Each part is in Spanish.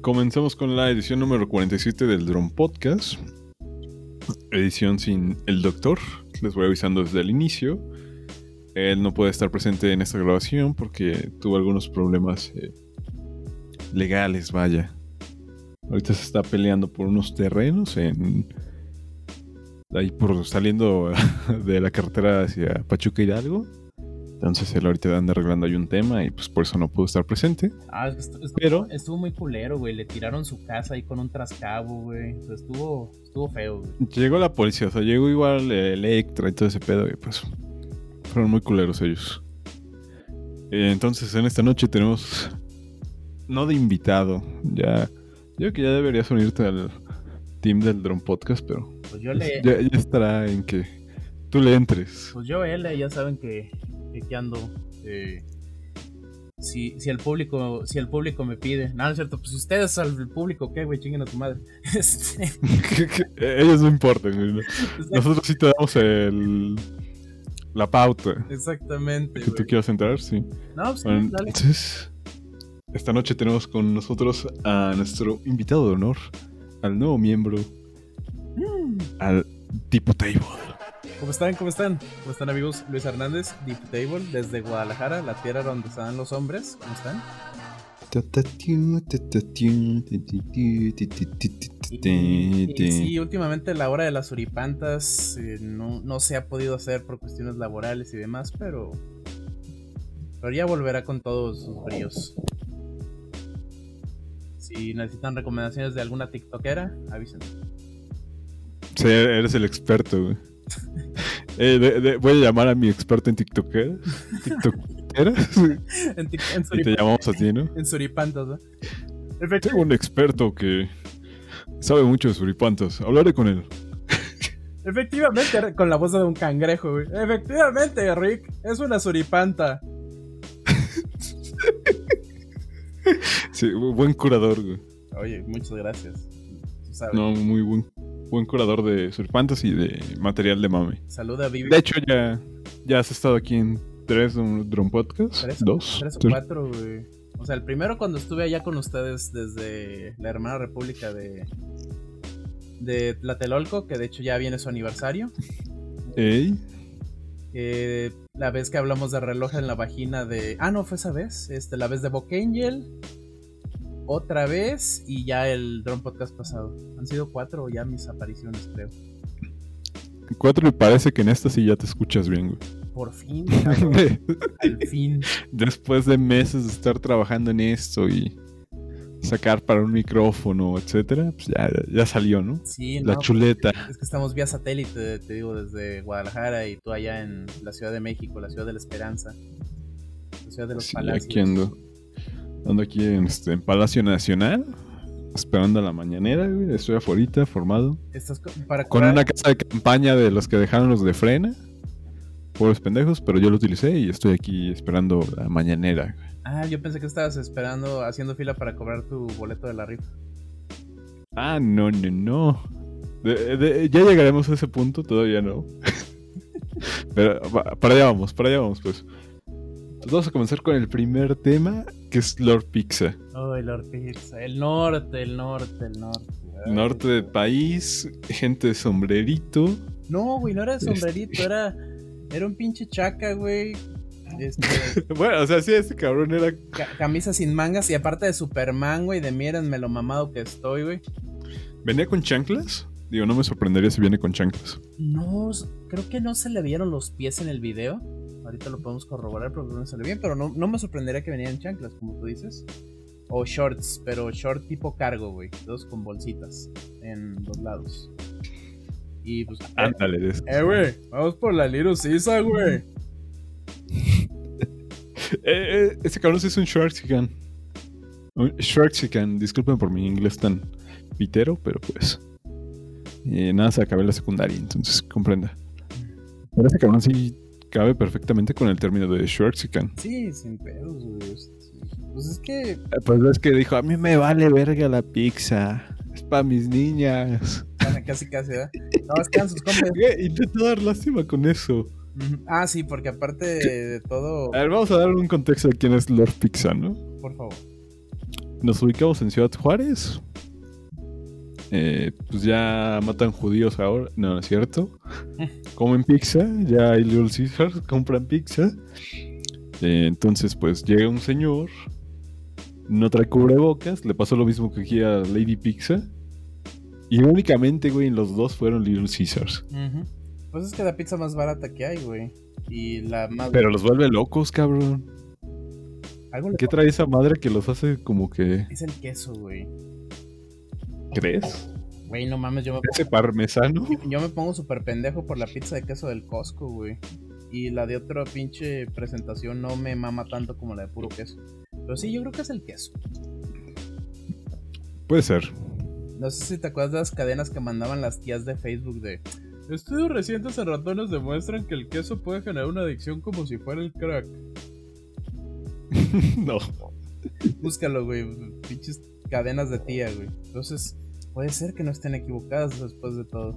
comenzamos con la edición número 47 del Drone Podcast. Edición sin el doctor. Les voy avisando desde el inicio. Él no puede estar presente en esta grabación porque tuvo algunos problemas eh, legales, vaya. Ahorita se está peleando por unos terrenos en. Ahí por saliendo de la carretera hacia Pachuca Hidalgo. Entonces él ahorita anda arreglando ahí un tema y pues por eso no pudo estar presente. Ah, estuvo, Pero- estuvo muy culero, güey. Le tiraron su casa ahí con un trascabo, güey. O sea, estuvo, estuvo feo, güey. Llegó la policía, o sea, llegó igual eh, Electra y todo ese pedo y pues fueron muy culeros ellos. Eh, entonces en esta noche tenemos, no de invitado, ya, yo creo que ya deberías unirte al team del Drone Podcast, pero Pues yo le. ya, ya estará en que tú le entres. Pues yo, él, ya saben que, que aquí ando. eh, si, si el público, si el público me pide. No, no es cierto, pues si ustedes al público, ¿qué, güey? Chinguen a tu madre. Este, ellos no importan, güey, ¿no? nosotros sí te damos el, la pauta. Exactamente, Que tú güey. quieras entrar, sí. No, pues Bueno, dale. entonces, esta noche tenemos con nosotros a nuestro invitado de honor, al nuevo miembro, Mm. al Tipo Table. ¿Cómo están? ¿Cómo están? ¿Cómo están amigos? Luis Hernández, Deep Table, desde Guadalajara, la tierra donde están los hombres. ¿Cómo están? Y, y sí, últimamente la hora de las uripantas eh, no, no se ha podido hacer por cuestiones laborales y demás, pero, pero ya volverá con todos sus bríos. Si necesitan recomendaciones de alguna TikTokera, avisen. Sí, eres el experto, güey. Eh, de- de- voy a llamar a mi experto en TikTokeras. TikTokeras. En, tic- en y te llamamos a ti, ¿no? en suripantas, ¿no? Tengo un experto que sabe mucho de suripantas. Hablaré con él. Efectivamente, con la voz de un cangrejo, güey. Efectivamente, Rick, es una suripanta. Sí, bu- buen curador, güey. Oye, muchas gracias. Tú sabes. No, muy buen, buen curador de suripantas y de material de mame. Saluda a Vivi. De hecho, ya, ya has estado aquí en tres Drone Podcast. Tres, dos. tres o tres. cuatro, güey. O sea, el primero cuando estuve allá con ustedes desde la hermana república de de Tlatelolco, que de hecho ya viene su aniversario. Ey, Eh, la vez que hablamos de reloj en la vagina de... Ah, no, fue esa vez. Este, la vez de Book Angel. Otra vez y ya el Drone Podcast pasado. Han sido cuatro ya mis apariciones, creo. cuatro y parece que en esta sí ya te escuchas bien, güey. Por fin, cabrón, al fin. Después de meses de estar trabajando en esto y sacar para un micrófono, etcétera, pues ya, ya salió, ¿no? Sí, La no, chuleta. Es que estamos vía satélite, te digo, desde Guadalajara y tú allá en la Ciudad de México, la Ciudad de la Esperanza, la Ciudad de los Sí, Palacios. aquí ando. Ando aquí en, este, en Palacio Nacional, esperando a la mañanera, güey. Estoy afuera, formado. Estás co- para Con una casa de campaña de los que dejaron los de frena. Pobres pendejos, pero yo lo utilicé y estoy aquí esperando la mañanera. güey. Ah, yo pensé que estabas esperando, haciendo fila para cobrar tu boleto de la rifa. Ah, no, no, no. De- de- ya llegaremos a ese punto, todavía no. pero para allá vamos, para allá vamos, pues. Vamos a comenzar con el primer tema, que es Lord Pizza. Ay, Lord Pizza. El norte, el norte, el norte. Ay, Norte del país, gente de sombrerito. No, güey, no era Este. sombrerito, era, era un pinche chaca, güey. Este, Bueno, o sea, sí, este cabrón era. ca- camisa sin mangas y aparte de Superman, güey, de mírenme lo mamado que estoy, güey. ¿Venía con chanclas? Digo, no me sorprendería si viene con chanclas. No, creo que no se le vieron los pies en el video. Ahorita lo podemos corroborar porque no se le bien, pero no, no me sorprendería que venían chanclas, como tú dices. O shorts, pero short tipo cargo, güey. Dos con bolsitas en los lados. Y pues. Ándale, de eso. Eh, güey, vamos por la Little Sisa, güey. Eh, eh, ese cabrón sí es un Sharksican. Un Sharksican, disculpen por mi inglés tan pitero, pero pues. eh, nada, se acabé la secundaria, entonces comprenda. Pero ese cabrón sí cabe perfectamente con el término de Sharksican. Sí, sin pedos, güey. Pues es que. Eh, Pues es que dijo: A mí me vale verga la pizza. Es para mis niñas. Bueno, casi, casi, ¿verdad? No, es que eran sus compas. Intento dar lástima con eso. Ah, sí, porque aparte de todo. A ver, vamos a dar un contexto de quién es Lord Pizza, ¿no? Por favor. nos ubicamos en Ciudad Juárez. Eh, pues ya matan judíos ahora. No, no es cierto. Comen pizza. Ya hay Little Caesars. Compran pizza. Eh, entonces, pues llega un señor. No trae cubrebocas. Le pasó lo mismo que aquí a Lady Pizza. Y únicamente, güey, en los dos fueron Little Caesars. Pues es que la pizza más barata que hay, güey. Y la más. Pero los vuelve locos, cabrón. ¿Qué trae esa madre que los hace como que. Es el queso, güey. ¿Crees? Güey, no mames, yo me Ese parmesano. Yo me pongo súper pendejo por la pizza de queso del Costco, güey. Y la de otra pinche presentación no me mama tanto como la de puro queso. Pero sí, yo creo que es el queso. Puede ser. No sé si te acuerdas de las cadenas que mandaban las tías de Facebook de... Estudios recientes en ratones demuestran que el queso puede generar una adicción como si fuera el crack. no. Búscalo, güey. Pinches cadenas de tía, güey. Entonces, puede ser que no estén equivocadas después de todo.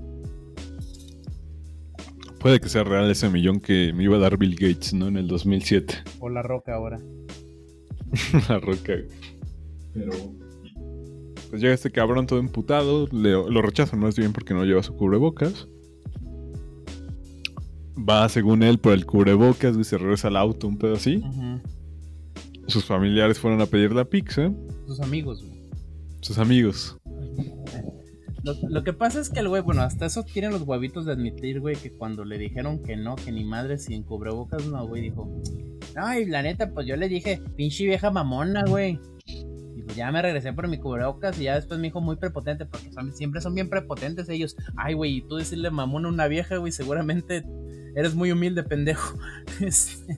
Puede que sea real ese millón que me iba a dar Bill Gates, ¿no? En el 2007. O la roca ahora. La roca. Pero. Pues llega este cabrón todo emputado. le- lo rechazan más bien porque no lleva su cubrebocas. Va, según él, por el cubrebocas y se regresa al auto, un pedo así. Sus familiares fueron a pedir la pizza. Sus amigos, güey. Sus amigos. Lo, que pasa es que el güey, bueno, hasta eso tienen los huevitos de admitir, güey, que cuando le dijeron que no, que ni madre sin cubrebocas, no, güey, dijo, no, y la neta, pues yo le dije, pinche vieja mamona, güey. Y pues ya me regresé por mi cubrebocas y ya después me dijo muy prepotente, porque siempre son bien prepotentes ellos. Ay, güey, y tú decirle mamona a una vieja, güey, seguramente eres muy humilde, pendejo. Este,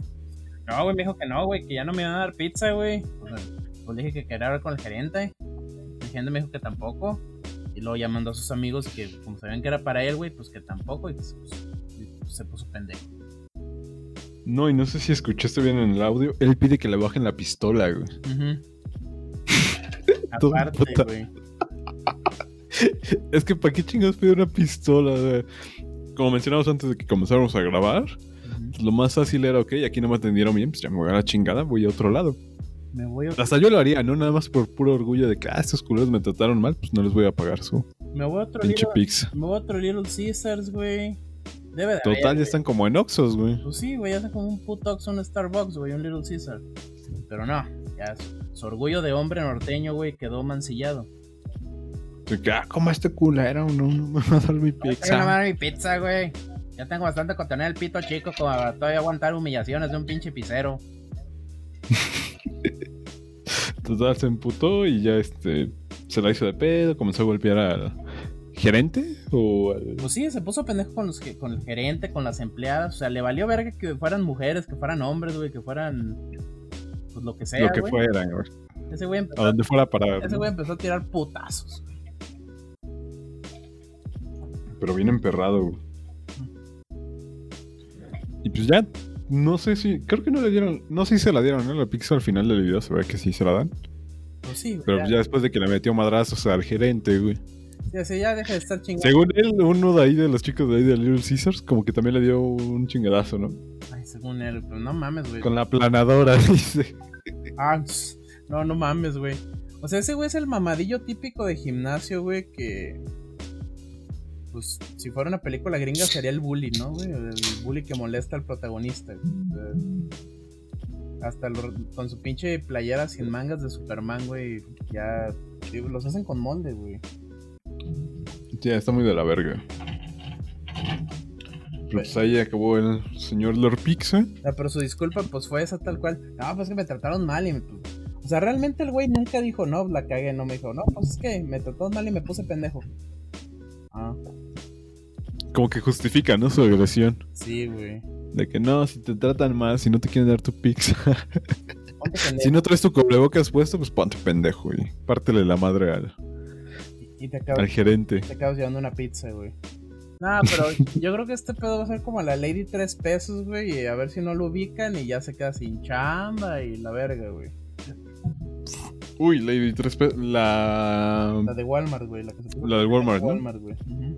no, güey, me dijo que no, güey, que ya no me iban a dar pizza, güey. Pues, pues le dije que quería hablar con el gerente. El gerente me dijo que tampoco. Y luego ya mandó a sus amigos que como sabían que era para él, güey, pues que tampoco. Y pues, pues, se puso pendejo. No, y no sé si escuchaste bien en el audio. Él pide que le bajen la pistola, güey. Aparte, güey. Es que, ¿para qué chingados pide una pistola? güey? Como mencionamos antes de que comenzáramos a grabar, Ujú. lo más fácil era, ok, aquí no me atendieron bien, pues ya me voy a la chingada, voy a otro lado. Me voy a, Hasta yo lo haría, ¿no? Nada más por puro orgullo de que, ah, estos culeros me trataron mal, pues no les voy a pagar su me voy a otro pinche Little, pizza. me voy a otro Little Caesars, güey. Debe de haber, Total, ya güey. están como en Oxos, güey. Pues sí, güey, ya está como un puto Oxxo, un Starbucks, güey, un Little Caesar. Pero no, ya su, su orgullo de hombre norteño, güey, quedó mancillado. Que, ah, como este culero, no, no me va a dar mi Pero no pizza. me mi pizza, güey. Ya tengo bastante con tener el pito chico como para todavía aguantar humillaciones de un pinche pizzero. Total, se emputó y ya este se la hizo de pedo, comenzó a golpear al gerente o al... Pues sí, se puso pendejo con, los, con el gerente, con las empleadas. O sea, le valió verga que fueran mujeres, que fueran hombres, güey, que fueran. Pues lo que sea. lo que güey. fuera, güey. Ese güey A empezó, donde fuera a ese güey empezó a tirar putazos. Pero bien emperrado, güey. Y pues ya, no sé si, creo que no le dieron, no sé si se la dieron, ¿no? La pizza al final del video se ve que sí se la dan. Pues sí, güey. Pero ya, ya después de que le metió madrazos al gerente, güey. sí, sí, ya deja de estar chingando. Según él, uno de ahí de los chicos de ahí de Little Caesars, como que también le dio un chingadazo, ¿no? Ay, según él, pero no mames, güey. Con la planadora, dice. Ah, no, no mames, güey. O sea, ese güey es el mamadillo típico de gimnasio, güey, que... Pues, si fuera una película gringa sería el bully, ¿no, güey? El bully que molesta al protagonista. güey. Hasta lo- con su pinche playera sin mangas de Superman, güey, ya... digo, los hacen con molde, güey. Ya, está muy de la verga. Pero pues ahí acabó el señor Lord Pizza. Ah, pero su disculpa, pues fue esa tal cual. No, pues que me trataron mal y me... pues, O sea, realmente el güey nunca dijo, no, la cagué, no me dijo, no, pues es que me trataron mal y me puse pendejo. Ah, Como que justifica, ¿no? Su agresión. sí, güey. De que no, si te tratan mal, si no te quieren dar tu pizza. Ponte pendejo. si no traes tu cubrebocas puesto, pues ponte pendejo, güey. Pártele la madre al, Y te al acabas, gerente. te acabas llevando una pizza, güey. No, pero yo creo que este pedo va a ser como la Lady 3 pesos, güey. Y a ver si no lo ubican y ya se queda sin chamba y la verga, güey. Uy, Lady 3 pe- La. La de Walmart, güey. La, que se puso La del Walmart, ¿no? Walmart, güey. Ujú.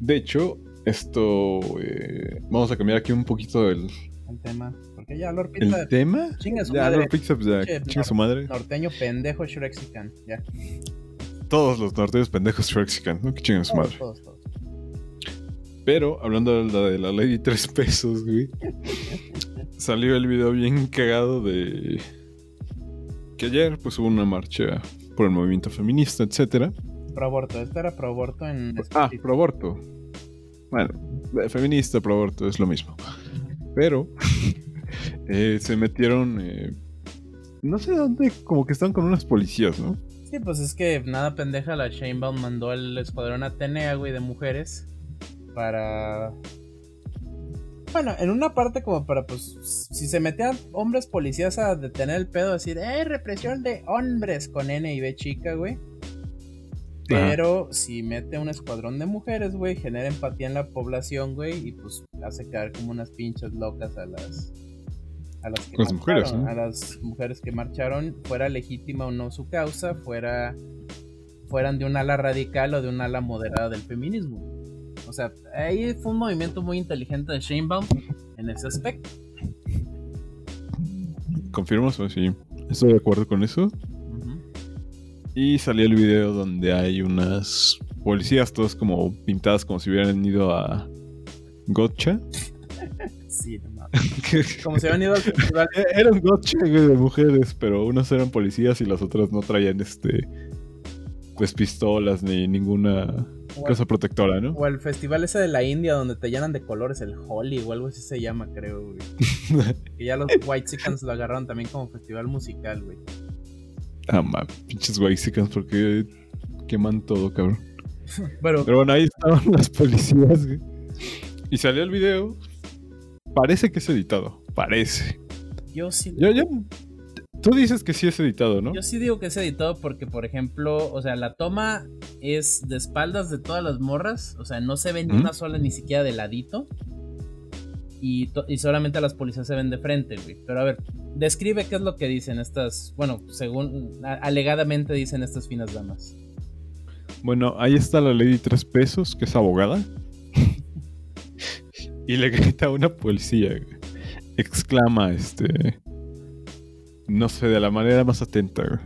De hecho, esto. eh, vamos a cambiar aquí un poquito el, el tema. Porque ya Lord Pizza. ¿El tema? Chinga su Ya, madre. Lord Pizza, ya, chinga su madre. Norteño pendejo Shrexican. Ya. Todos los norteños pendejos Shrexican, ¿no? Que chingan su madre. todos, todos. Pero, hablando de la, de la de tres pesos, güey. salió el video bien cagado de. Que ayer, pues hubo una marcha por el movimiento feminista, etcétera. Pro aborto. Este era pro aborto en. Ah, pro aborto. Bueno, eh, feminista, pro aborto, es lo mismo. Pero eh, se metieron. eh, no sé dónde, como que están con unas policías, ¿no? Sí, pues es que nada pendeja, la Shanebaum mandó al escuadrón Atenea, güey, de mujeres para... Bueno, en una parte como para, pues, si se metían hombres policías a detener el pedo, decir, eh, represión de hombres con N y B chica, güey. Pero si mete un escuadrón de mujeres, güey, genera empatía en la población, güey, y pues hace caer como unas pinches locas a las... A las, que Las mujeres, marcharon, ¿no? a las mujeres que marcharon, fuera legítima o no su causa, fuera fueran de un ala radical o de un ala moderada del feminismo. O sea, ahí fue un movimiento muy inteligente de Sheinbaum en ese aspecto. ¿Confirmo? Sí, sí. Estoy de acuerdo con eso. Y salió el video donde hay unas policías, todas como pintadas como si hubieran ido a Gotcha. Sí, no. Como se habían ido al festival. Era un Gotcha güey, de mujeres, pero unas eran policías y las otras no traían este. Pues pistolas ni ninguna cosa protectora, ¿no? O el festival ese de la India donde te llenan de colores, el Holi o algo así se llama, creo, güey. Que ya los White Chickens lo agarraron también como festival musical, güey. Ah, man, pinches Waxicans, porque queman todo, cabrón. Pero, Pero bueno, ahí estaban las policías, güey. Y salió el video. Parece que es editado. Parece. yo sí. Yo, yo. Tú dices que sí es editado, ¿no? Yo sí digo que es editado porque, por ejemplo, o sea, la toma es de espaldas de todas las morras, o sea, no se ve ni ¿Mm? una sola ni siquiera de ladito. Y, solamente las policías se ven de frente, güey. Pero a ver, describe qué es lo que dicen estas, bueno, según alegadamente dicen estas finas damas. Bueno, ahí está la lady tres pesos, que es abogada. y le grita a una policía. güey. Exclama, este. No sé, de la manera más atenta. güey.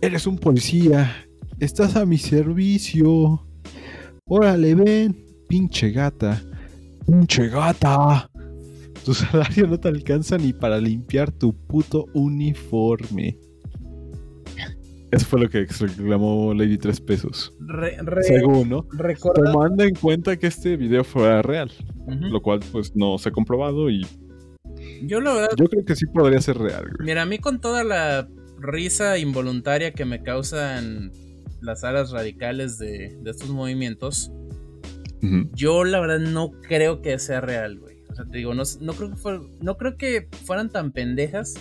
Eres un policía. Estás a mi servicio. Órale, ven. Pinche gata. Pinche gata. Tu salario no te alcanza ni para limpiar tu puto uniforme. Eso fue lo que exclamó Lady Tres Pesos. Re, re- Según, ¿no? recuerda- Tomando en cuenta que este video fuera real, lo cual pues no se ha comprobado y Yo la verdad, yo creo que sí podría ser real, güey. mira, a mí con toda la risa involuntaria que me causan las alas radicales de, de estos movimientos. Yo la verdad no creo que sea real, güey. O sea, te digo, no, no creo que no creo que fueran tan pendejas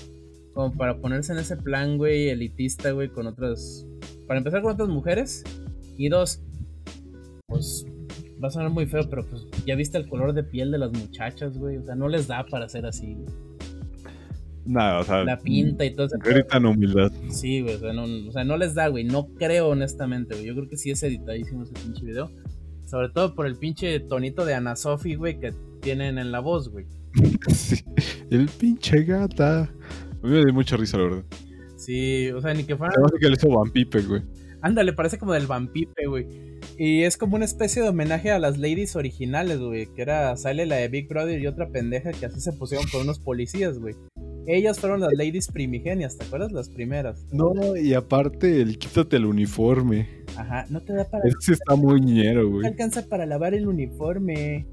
como para ponerse en ese plan, güey, elitista, güey, con otras. Para empezar con otras mujeres. Y dos, pues va a sonar muy feo, pero pues ya viste el color de piel de las muchachas, güey. O sea, no les da para ser así, güey. Nada, o sea, La pinta y todo pedo. gritan humildad. Sí, güey, o sea, no, o sea, no les da, güey. No creo, honestamente, güey. Yo creo que sí es editadísimo ese pinche video. Sobre todo por el pinche tonito de Ana Sofi, güey, que tienen en la voz, güey. Sí. El pinche gata. A mí me dio mucha risa, la verdad. Sí, o sea, ni que fuera. Que le hizo Van Pipe, güey. Ándale, parece como del vampipe, güey. Y es como una especie de homenaje a las ladies originales, güey. Que era Sale la de Big Brother y otra pendeja que así se pusieron por unos policías, güey. Ellas fueron las ladies primigenias, ¿te acuerdas? Las primeras. No, y aparte, el quítate el uniforme. Ajá, no te da para. Sí está muy ñero, No te güey. alcanza para lavar el uniforme.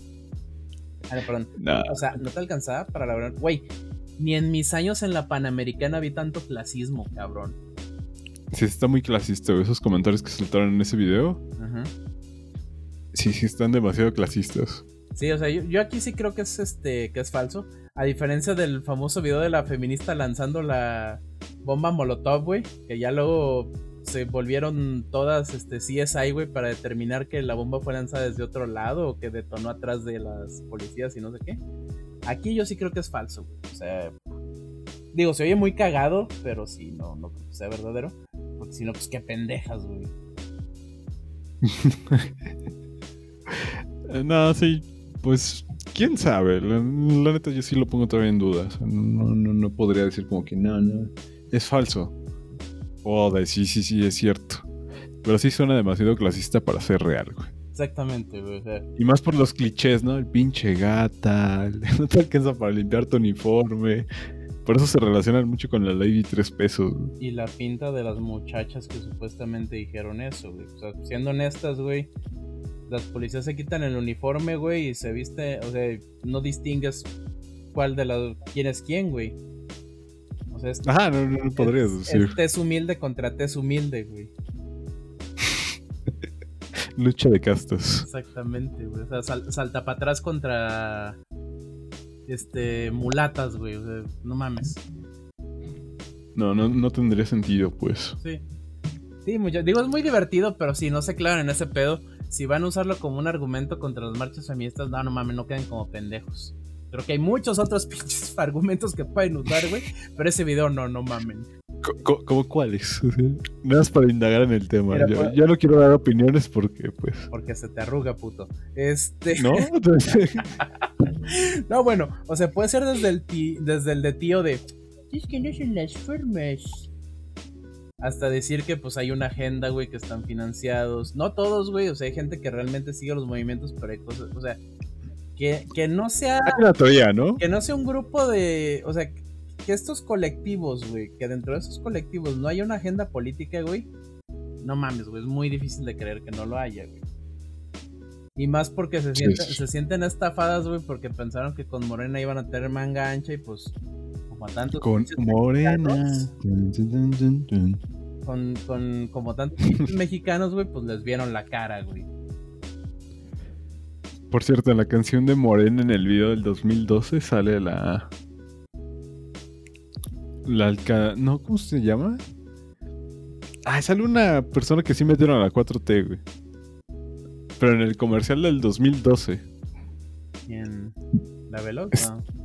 Ah, no, perdón. Nah. O sea, no te alcanzaba para lavar. Güey, ni en mis años en la Panamericana vi tanto clasismo, cabrón. Sí, está muy clasista, güey. Esos comentarios que soltaron en ese video. Ajá. Sí, sí, están demasiado clasistas. Sí, o sea, yo, yo aquí sí creo que es este que es falso. A diferencia del famoso video de la feminista lanzando la bomba Molotov, güey, que ya luego se volvieron todas este CSI, güey, para determinar que la bomba fue lanzada desde otro lado o que detonó atrás de las policías y no sé qué. Aquí yo sí creo que es falso, güey. O sea, digo, se oye muy cagado, pero sí, no, no creo que sea verdadero. Porque si no, pues qué pendejas, güey. No, sí, pues quién sabe. La, la neta, yo sí lo pongo todavía en duda. O sea, no, no, no podría decir como que no, no. Es falso. De sí, sí, sí, es cierto. Pero sí suena demasiado clasista para ser real, güey. Exactamente, güey. O sea, Y más por los clichés, ¿no? El pinche gata, el no te alcanza para limpiar tu uniforme. Por eso se relacionan mucho con la de tres pesos. güey. y la pinta de las muchachas que supuestamente dijeron eso, güey. O sea, siendo honestas, güey. Las policías se quitan el uniforme, güey, y se viste, o sea, no distingues cuál de las quién es quién, güey. O sea, es, Ajá, no, no, podrías es, decir. es tez humilde contra tez humilde, güey. Lucha de castas. Exactamente, güey. O sea, sal- salta para atrás contra este mulatas, güey. O sea, no mames. No, no, no tendría sentido, pues. Sí. Sí, mucha- digo, es muy divertido, pero si no se clavan en ese pedo, si van a usarlo como un argumento contra las marchas feministas, no, no mames, no queden como pendejos. Creo que hay muchos otros pinches argumentos que pueden usar, güey, pero ese video no, no mamen. ¿Cómo cuáles? Nada más para indagar en el tema. Mira, yo, pues- yo no quiero dar opiniones porque, pues. Porque se te arruga, puto. Este. ¿No? No, bueno, o sea, puede ser desde el, ti- desde el de tío de. Es que no son las formas. Hasta decir que pues hay una agenda, güey, que están financiados. No todos, güey. O sea, hay gente que realmente sigue los movimientos, pero hay cosas. O sea, que, que no sea. Una teoría, ¿no? Que no sea un grupo de. O sea, que estos colectivos, güey. Que dentro de esos colectivos no haya una agenda política, güey. No mames, güey. Es muy difícil de creer que no lo haya, güey. Y más porque se sienten, sí. se sienten estafadas, güey, porque pensaron que con Morena iban a tener manga ancha y pues. Como tantos. Con Morena. Con, con, como tantos mexicanos, güey, pues les vieron la cara, güey. Por cierto, en la canción de Morena en el video del 2012 sale la. La alca... No, ¿cómo se llama? Ah, sale una persona que sí metieron a la 4T, güey. Pero en el comercial del 2012. ¿Quién? ¿La Veloz? No.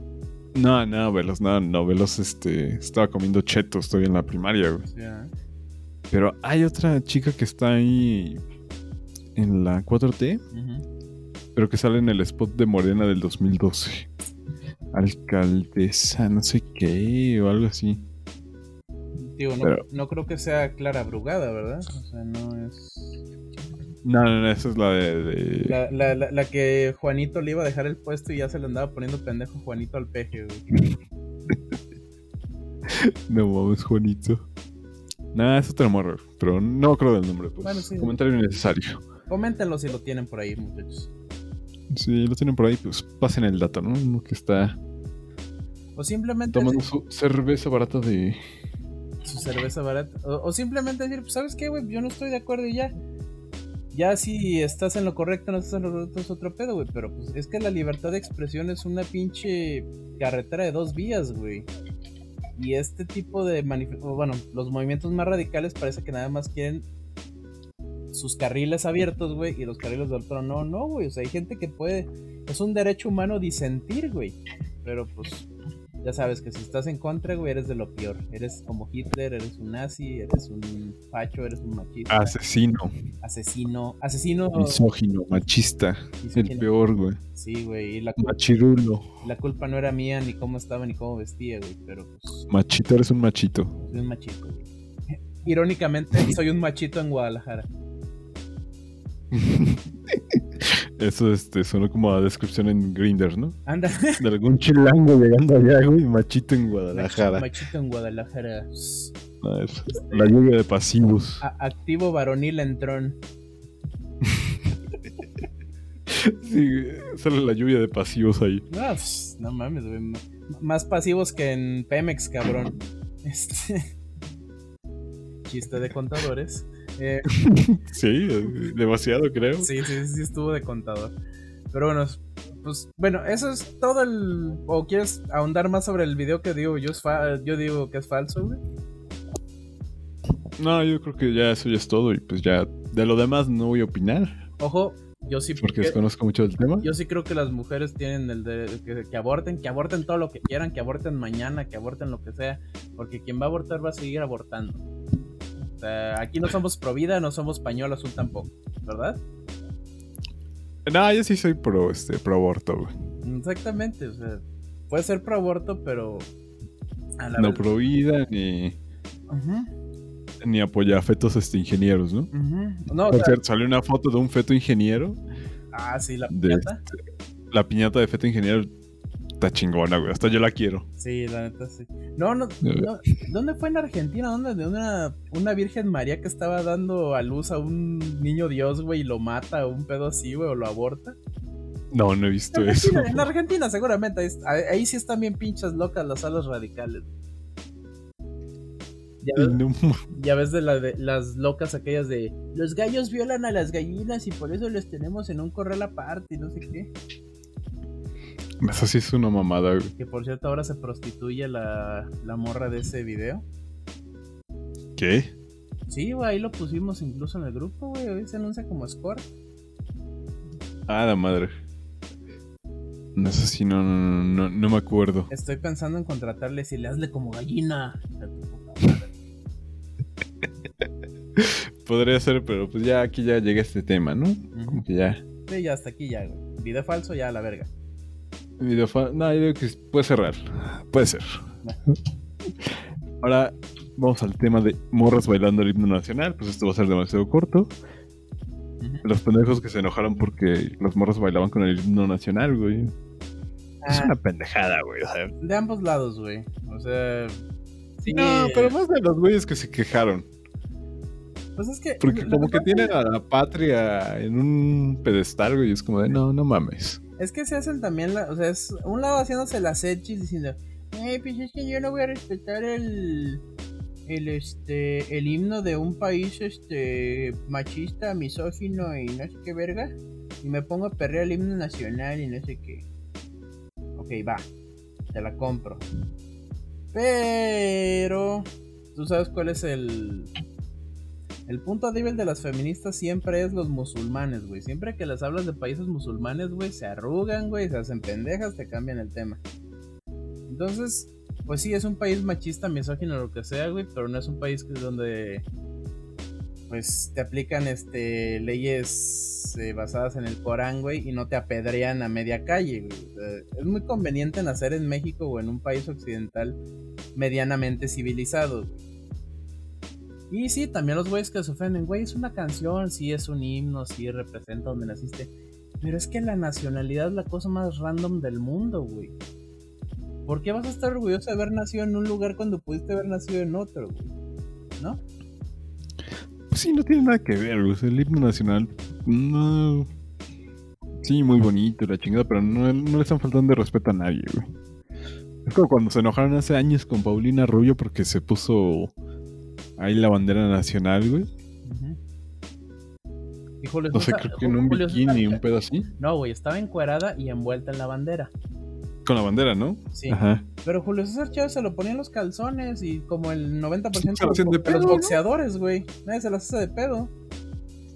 No, no, Velos, no, no, Velos este, estaba comiendo chetos, estoy en la primaria, güey. Pero hay otra chica que está ahí en la 4T, Ujú. pero que sale en el spot de Morena del 2012. Alcaldesa, no sé qué, o algo así. Digo, no, Pero- no creo que sea Clara Brugada, ¿verdad? O sea, no es. No, no, no, esa es la de... de- La, la, la, la que Juanito le iba a dejar el puesto y ya se le andaba poniendo pendejo Juanito al peje, güey. No mames, Juanito. Nah, es otra morra, pero no creo del nombre, pues. Bueno, sí. Comentario innecesario. Coméntenlo si lo tienen por ahí, muchachos. Si lo tienen por ahí, pues pasen el dato, ¿no? Uno que está O simplemente tomando su cerveza barata de... su cerveza barata. O, o simplemente decir, pues, ¿sabes qué, güey? Yo no estoy de acuerdo y ya. Ya si estás en lo correcto, no estás en lo correcto, es otro pedo, güey. Pero pues es que la libertad de expresión es una pinche carretera de dos vías, güey. Y este tipo de bueno, los movimientos más radicales parece que nada más quieren sus carriles abiertos, güey, y los carriles del otro no, no, güey. O sea, hay gente que puede, es un derecho humano disentir, güey. Pero pues, ya sabes que si estás en contra, güey, eres de lo peor. Eres como Hitler, eres un nazi, eres un facho, eres un machista, Asesino, asesino, asesino. misógino, machista. El peor, güey. Sí, güey, y la, culpa- Machirulo. la culpa no era mía, ni cómo estaba, ni cómo vestía, güey, pero pues, Machito, eres un machito. soy un machito, güey. Irónicamente, soy un machito en Guadalajara. Eso este, sonó como a descripción en Grinder, ¿no? Anda, De algún chilango llegando allá, güey, machito en Guadalajara. machito en Guadalajara. Ah, es- La lluvia de pasivos. A- activo varonil en Tron. Sí, sale la lluvia de pasivos ahí. No, pues, no mames, güey. Más pasivos que en Pemex, cabrón. Este. Chiste de contadores. Eh, Sí, demasiado, creo. sí, sí, sí, estuvo de contador. Pero bueno, pues bueno, eso es todo el. ¿O quieres ahondar más sobre el video que digo yo? Es fa- yo digo que es falso, güey. No, yo creo que ya eso ya es todo. Y pues ya de lo demás no voy a opinar. Ojo, yo sí. Porque que- desconozco mucho del tema. Yo sí creo que las mujeres tienen el de que, que aborten, que aborten todo lo que quieran, que aborten mañana, que aborten lo que sea, porque quien va a abortar va a seguir abortando. Sea, aquí no somos pro vida, no somos pañuelo azul tampoco, ¿verdad? No, yo sí soy pro, este, pro aborto, güey. Exactamente, o sea, puede ser pro aborto, pero. A la no vez... pro vida ni. Ni apoya a fetos este, ingenieros, ¿no? no Por cierto, salió una foto de un feto ingeniero. Ah, sí, la piñata. la piñata de feto ingeniero está chingona, güey. Hasta yo la quiero. Sí, la neta sí. No, no, ¿dónde fue en Argentina? ¿Dónde? De una, una Virgen María que estaba dando a luz a un niño Dios, güey, y lo mata, un pedo así, güey, o lo aborta. No, no he visto eso. En Argentina, seguramente. Ahí, sí están bien pinchas locas las alas radicales. Ya ves, de, las locas aquellas de los gallos violan a las gallinas y por eso los tenemos en un corral aparte y no sé qué. Eso sí es una mamada, güey. Que por cierto ahora se prostituye la, la morra de ese video. ¿Qué? Sí, güey, ahí lo pusimos incluso en el grupo, güey. Hoy se anuncia como Score. Ah, la madre. No sé si no, no, no, me acuerdo. Estoy pensando en contratarle si le hazle como gallina. Podría ser, pero pues ya aquí ya llega este tema, ¿no? Como que ya. Sí, ya hasta aquí ya, güey. Video falso, ya a la verga. Video falso. No, yo creo que puede cerrar. Puede ser. Ahora vamos al tema de morras bailando el himno nacional. Pues esto va a ser demasiado corto. Los pendejos que se enojaron porque los morros bailaban con el himno nacional, güey. Es ah. una pendejada, güey. De ambos lados, güey. O sea. No, pero más de los güeyes que se quejaron. Pues es que. Porque como que tienen a la patria en un pedestal, güey. Es como de no, no mames. Es que se hacen también, la, o sea, es un lado haciéndose las hechis diciendo, eh, pues es que yo no voy a respetar el, el este el himno de un país este machista, misógino y no sé qué verga y me pongo a perrear el himno nacional y no sé qué. Ok, va. Te la compro. Pero tú sabes cuál es el el punto débil de las feministas siempre es los musulmanes, güey. Siempre que les hablas de países musulmanes, güey, se arrugan, güey, se hacen pendejas, te cambian el tema. Entonces, pues sí, es un país machista, misógino, lo que sea, güey, pero no es un país donde pues te aplican este leyes eh, basadas en el Corán, güey, y no te apedrean a media calle, güey. es muy conveniente nacer en México o en un país occidental medianamente civilizado, güey. Y sí, también los güeyes que se ofenden, güey, es una canción, sí es un himno, sí representa donde naciste. Pero es que la nacionalidad es la cosa más random del mundo, güey. ¿Por qué vas a estar orgulloso de haber nacido en un lugar cuando pudiste haber nacido en otro, güey? ¿No? Pues sí, no tiene nada que ver, güey. El himno nacional, no. Sí, muy bonito, la chingada, pero no, le están faltando de respeto a nadie, güey. Es como cuando se enojaron hace años con Paulina Rubio porque se puso ahí la bandera nacional, güey. no sé, creo que en un bikini, un pedo así. No, güey, estaba encuerada y envuelta en la bandera. Con la bandera, ¿no? Sí. Pero Julio César Chávez se lo ponía en los calzones y como el 90% de, los boxeadores, güey. Nadie se las hace de pedo.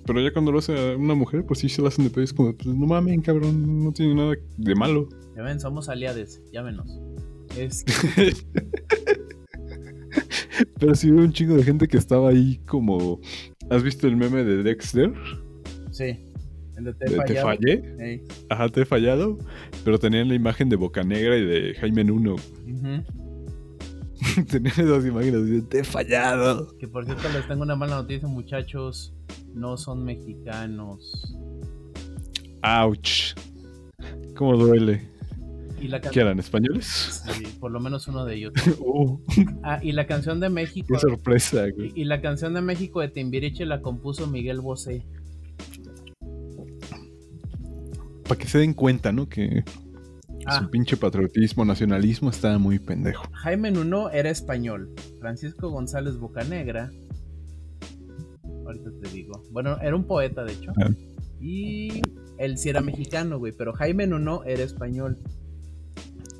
Pero ya cuando lo hace una mujer, pues sí se lo hacen de pedo. Es como, pues no mames, cabrón, no tiene nada de malo. Ya ven, somos aliados, llámenos. Este... Pero sí veo un chingo de gente que estaba ahí como... ¿Has visto el meme de Dexter? Sí te, fallé. Ajá, te he fallado. Pero tenían la imagen de Boca Negra y de Jaime Nuno. tenían esas imágenes de te he fallado. Que por cierto les tengo una mala noticia, muchachos. No son mexicanos. Ouch. ¿Cómo duele? ¿Qué eran españoles? Sí, por lo menos uno de ellos. Uh. Ah, y la canción de México. Qué sorpresa, Y, la canción de México de Timbiriche la compuso Miguel Bosé. para que se den cuenta, ¿no? Que ah. su pinche patriotismo, nacionalismo está muy pendejo. Jaime Nuno era español. Francisco González Bocanegra. Ahorita te digo. Bueno, era un poeta, de hecho. Ah. Y él sí era mexicano, güey. Pero Jaime Nuno era español.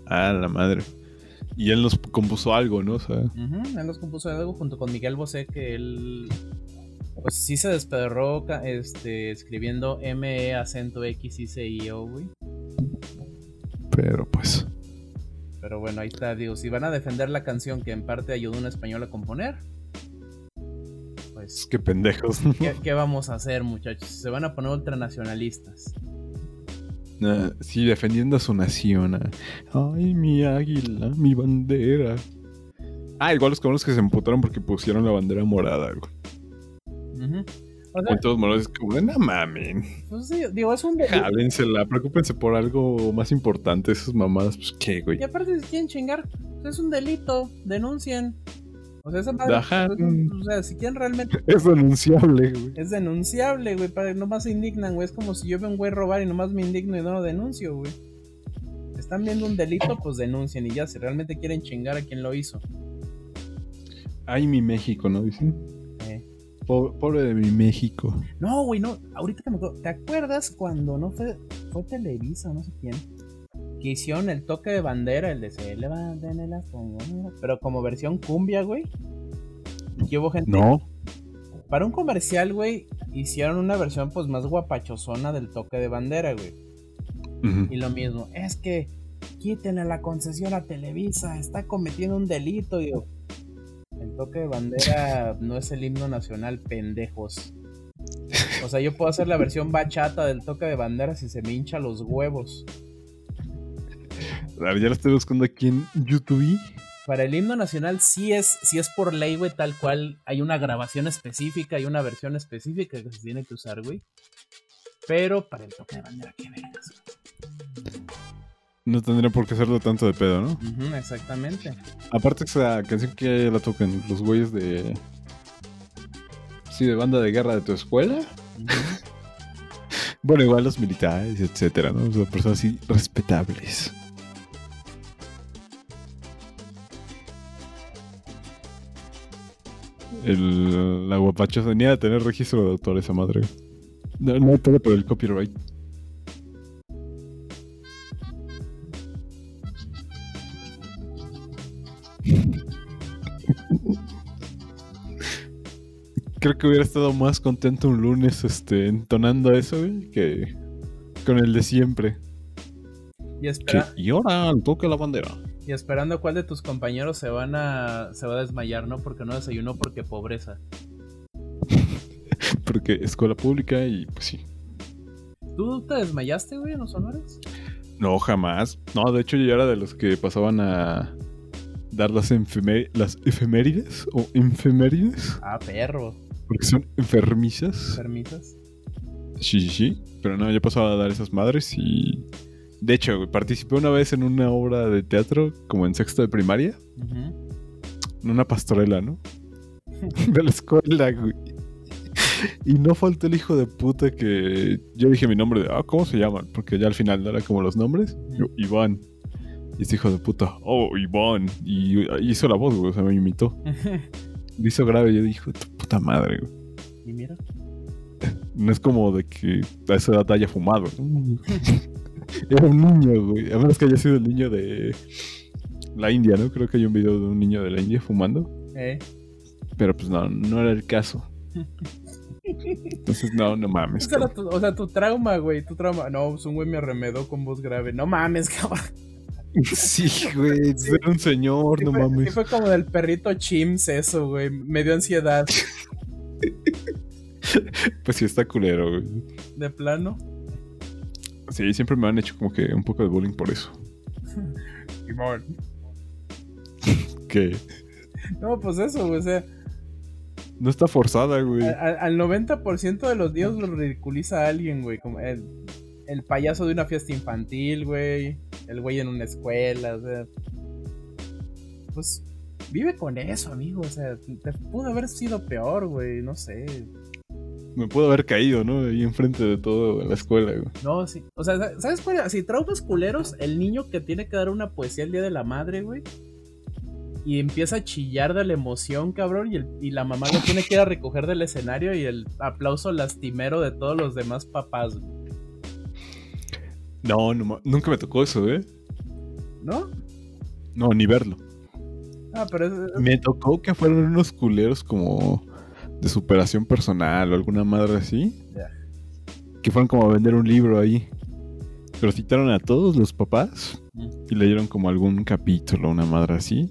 Ah, la madre. Y él nos compuso algo, ¿no? O sea... él nos compuso algo junto con Miguel Bosé, que él pues sí se despedorró este, escribiendo M-E acento X y C I O, güey. Pero pues. Pero bueno, ahí está, digo, si van a defender la canción que en parte ayudó a un español a componer, pues. Qué pendejos. ¿qué, vamos a hacer, muchachos? Se van a poner ultranacionalistas. Sí, defendiendo a su nación. ah. Ay, mi águila, mi bandera. Ah, igual los cabrones que se emputaron porque pusieron la bandera morada, güey. Ujú. O sea, todos morados, es como, no mamen. pues sí, digo, es un. Jálensela, preocúpense por algo más importante. Esas mamadas, pues qué, güey. Y aparte, si quieren chingar, es un delito, denuncien. O sea, esa madre, Ajá. pues, o sea, si quieren realmente, Es denunciable, güey. es denunciable, güey, para nomás se indignan, güey. Es como si yo veo a un güey robar y nomás me indigno y no lo denuncio, güey. Están viendo un delito, pues denuncien y ya, si realmente quieren chingar a quien lo hizo. Ay, mi México, ¿no? Dicen. Eh. Po- Pobre de mi México. No, güey, no, ahorita que me acuerdo, ¿te acuerdas cuando no fue, fue Televisa, no sé quién? Que hicieron el toque de bandera, el de se levanten en las pero como versión cumbia, güey. Y hubo gente No. Para un comercial, güey, hicieron una versión pues más guapachosona del toque de bandera, güey. Y lo mismo, es que quítenle la concesión a Televisa, está cometiendo un delito. Digo, el toque de bandera no es el himno nacional, pendejos. O sea, yo puedo hacer la versión bachata del toque de bandera si se me hincha los huevos. A ver, ya lo estoy buscando aquí en YouTube. Para el himno nacional sí es, sí es por ley, güey, tal cual. Hay una grabación específica, hay una versión específica que se tiene que usar, güey. Pero para el toque de bandera, qué vergas. No tendría por qué hacerlo tanto de pedo, ¿no? Ujú, exactamente. Aparte esa canción que la tocan los güeyes de... Sí, de banda de guerra de tu escuela. Bueno, igual los militares, etcétera, ¿no? O sea, personas así respetables. El, la guapachosa ni de tener registro de autor esa madre. No, no por el copyright. Creo que hubiera estado más contento un lunes este, entonando eso, güey, que con el de siempre. Y, Que, espera, y ahora al toque la bandera. Y esperando cuál de tus compañeros se van a. se va a desmayar, ¿no? Porque no desayunó porque pobreza. Porque escuela pública y pues sí. ¿Tú te desmayaste, güey, en los honores? No, jamás. No, de hecho yo era de los que pasaban a dar las, las efemérides o infemérides. Ah, perro. Porque son enfermizas. Permisas. Sí, sí, sí. Pero no, yo pasaba a dar esas madres y... De hecho, participé una vez en una obra de teatro como en sexto de primaria. En una pastorela, ¿no? de la escuela, güey. Y no faltó el hijo de puta que yo dije mi nombre de, ah, ¿cómo se llaman? Porque ya al final no era como los nombres. Yo, Iván. Y este hijo de puta, oh, Iván. Y hizo la voz, güey, o sea, me imitó. Lo hizo grave yo dije, tu puta madre, güey. y mira. No es como de que a esa edad haya fumado. ¿no? Era un niño, güey. A menos que haya sido el niño de la India, ¿no? Creo que hay un video de un niño de la India fumando. Eh. Pero pues no, no era el caso. Entonces, no, no mames. Tu- o sea, tu trauma, güey. Tu trauma. No, pues un güey me arremedó con voz grave. No mames, cabrón. Sí, güey. Era un señor, Sí no fue, sí mames. fue como del perrito Chims eso, güey. Me dio ansiedad. Pues sí, está culero, güey. De plano. Sí, siempre me han hecho como que un poco de bullying por eso. Que No, pues eso, güey. O sea, no está forzada, güey. a- a- al 90% de los días lo ridiculiza a alguien, güey. Como el, el payaso de una fiesta infantil, güey. El güey en una escuela, o sea. Pues vive con eso, amigo. O sea, te pudo haber sido peor, güey. No sé. Me puedo haber caído, ¿no? Ahí enfrente de todo en la escuela, güey. No, sí. O sea, ¿sabes cuál? Así, traumas culeros, el niño que tiene que dar una poesía el día de la madre, güey. Y empieza a chillar de la emoción, cabrón. Y, el- y la mamá lo tiene que ir a recoger del escenario. Y el aplauso lastimero de todos los demás papás, güey. No, no nunca me tocó eso, ¿eh? ¿No? No, ni verlo. Ah, pero es- es- Me tocó que fueron unos culeros como de superación personal o alguna madre así. Que fueron como a vender un libro ahí. Pero citaron a todos los papás y leyeron como algún capítulo, una madre así.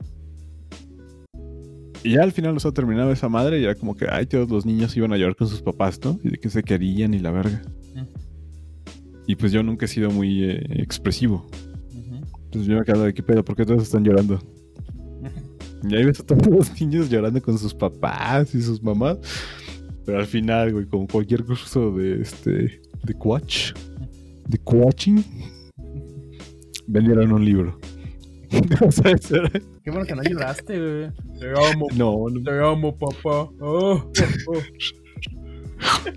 Y ya al final, o sea, terminaba esa madre y era como que, ay, todos los niños iban a llorar con sus papás, ¿no? Y de que se querían y la verga. Y pues yo nunca he sido muy eh, expresivo. Entonces yo me quedo de qué pedo, ¿por qué todos están llorando? Y ahí ves a todos los niños llorando con sus papás y sus mamás. Pero al final, güey, como cualquier curso de este. de Quatch. De Quatching. Vendieron un libro. Qué bueno que no lloraste, güey. Te amo, No, no, te amo, papá. Oh, oh, oh.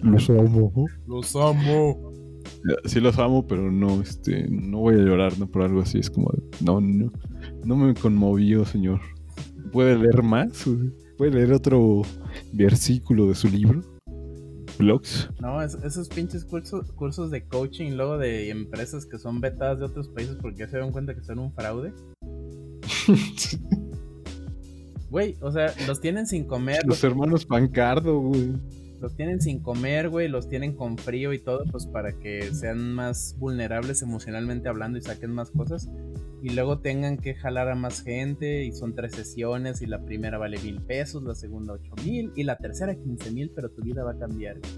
los amo. Los amo. Sí los amo, pero no, este, no voy a llorar, ¿no? Por algo así. Es como, de, no, no, no me conmovió, señor. ¿Puede leer más? ¿Puede leer otro versículo de su libro? ¿Blogs? No, es- esos pinches cursos, cursos de coaching luego de empresas que son vetadas de otros países porque ya se dan cuenta que son un fraude. Güey, o sea, los tienen sin comer, Los los, hermanos Pancardo, güey. Los tienen sin comer, güey, los tienen con frío y todo, pues para que sean más vulnerables emocionalmente hablando y saquen más cosas. Y luego tengan que jalar a más gente y son tres sesiones y la primera vale mil pesos, la segunda ocho mil y la tercera quince mil, pero tu vida va a cambiar. güey.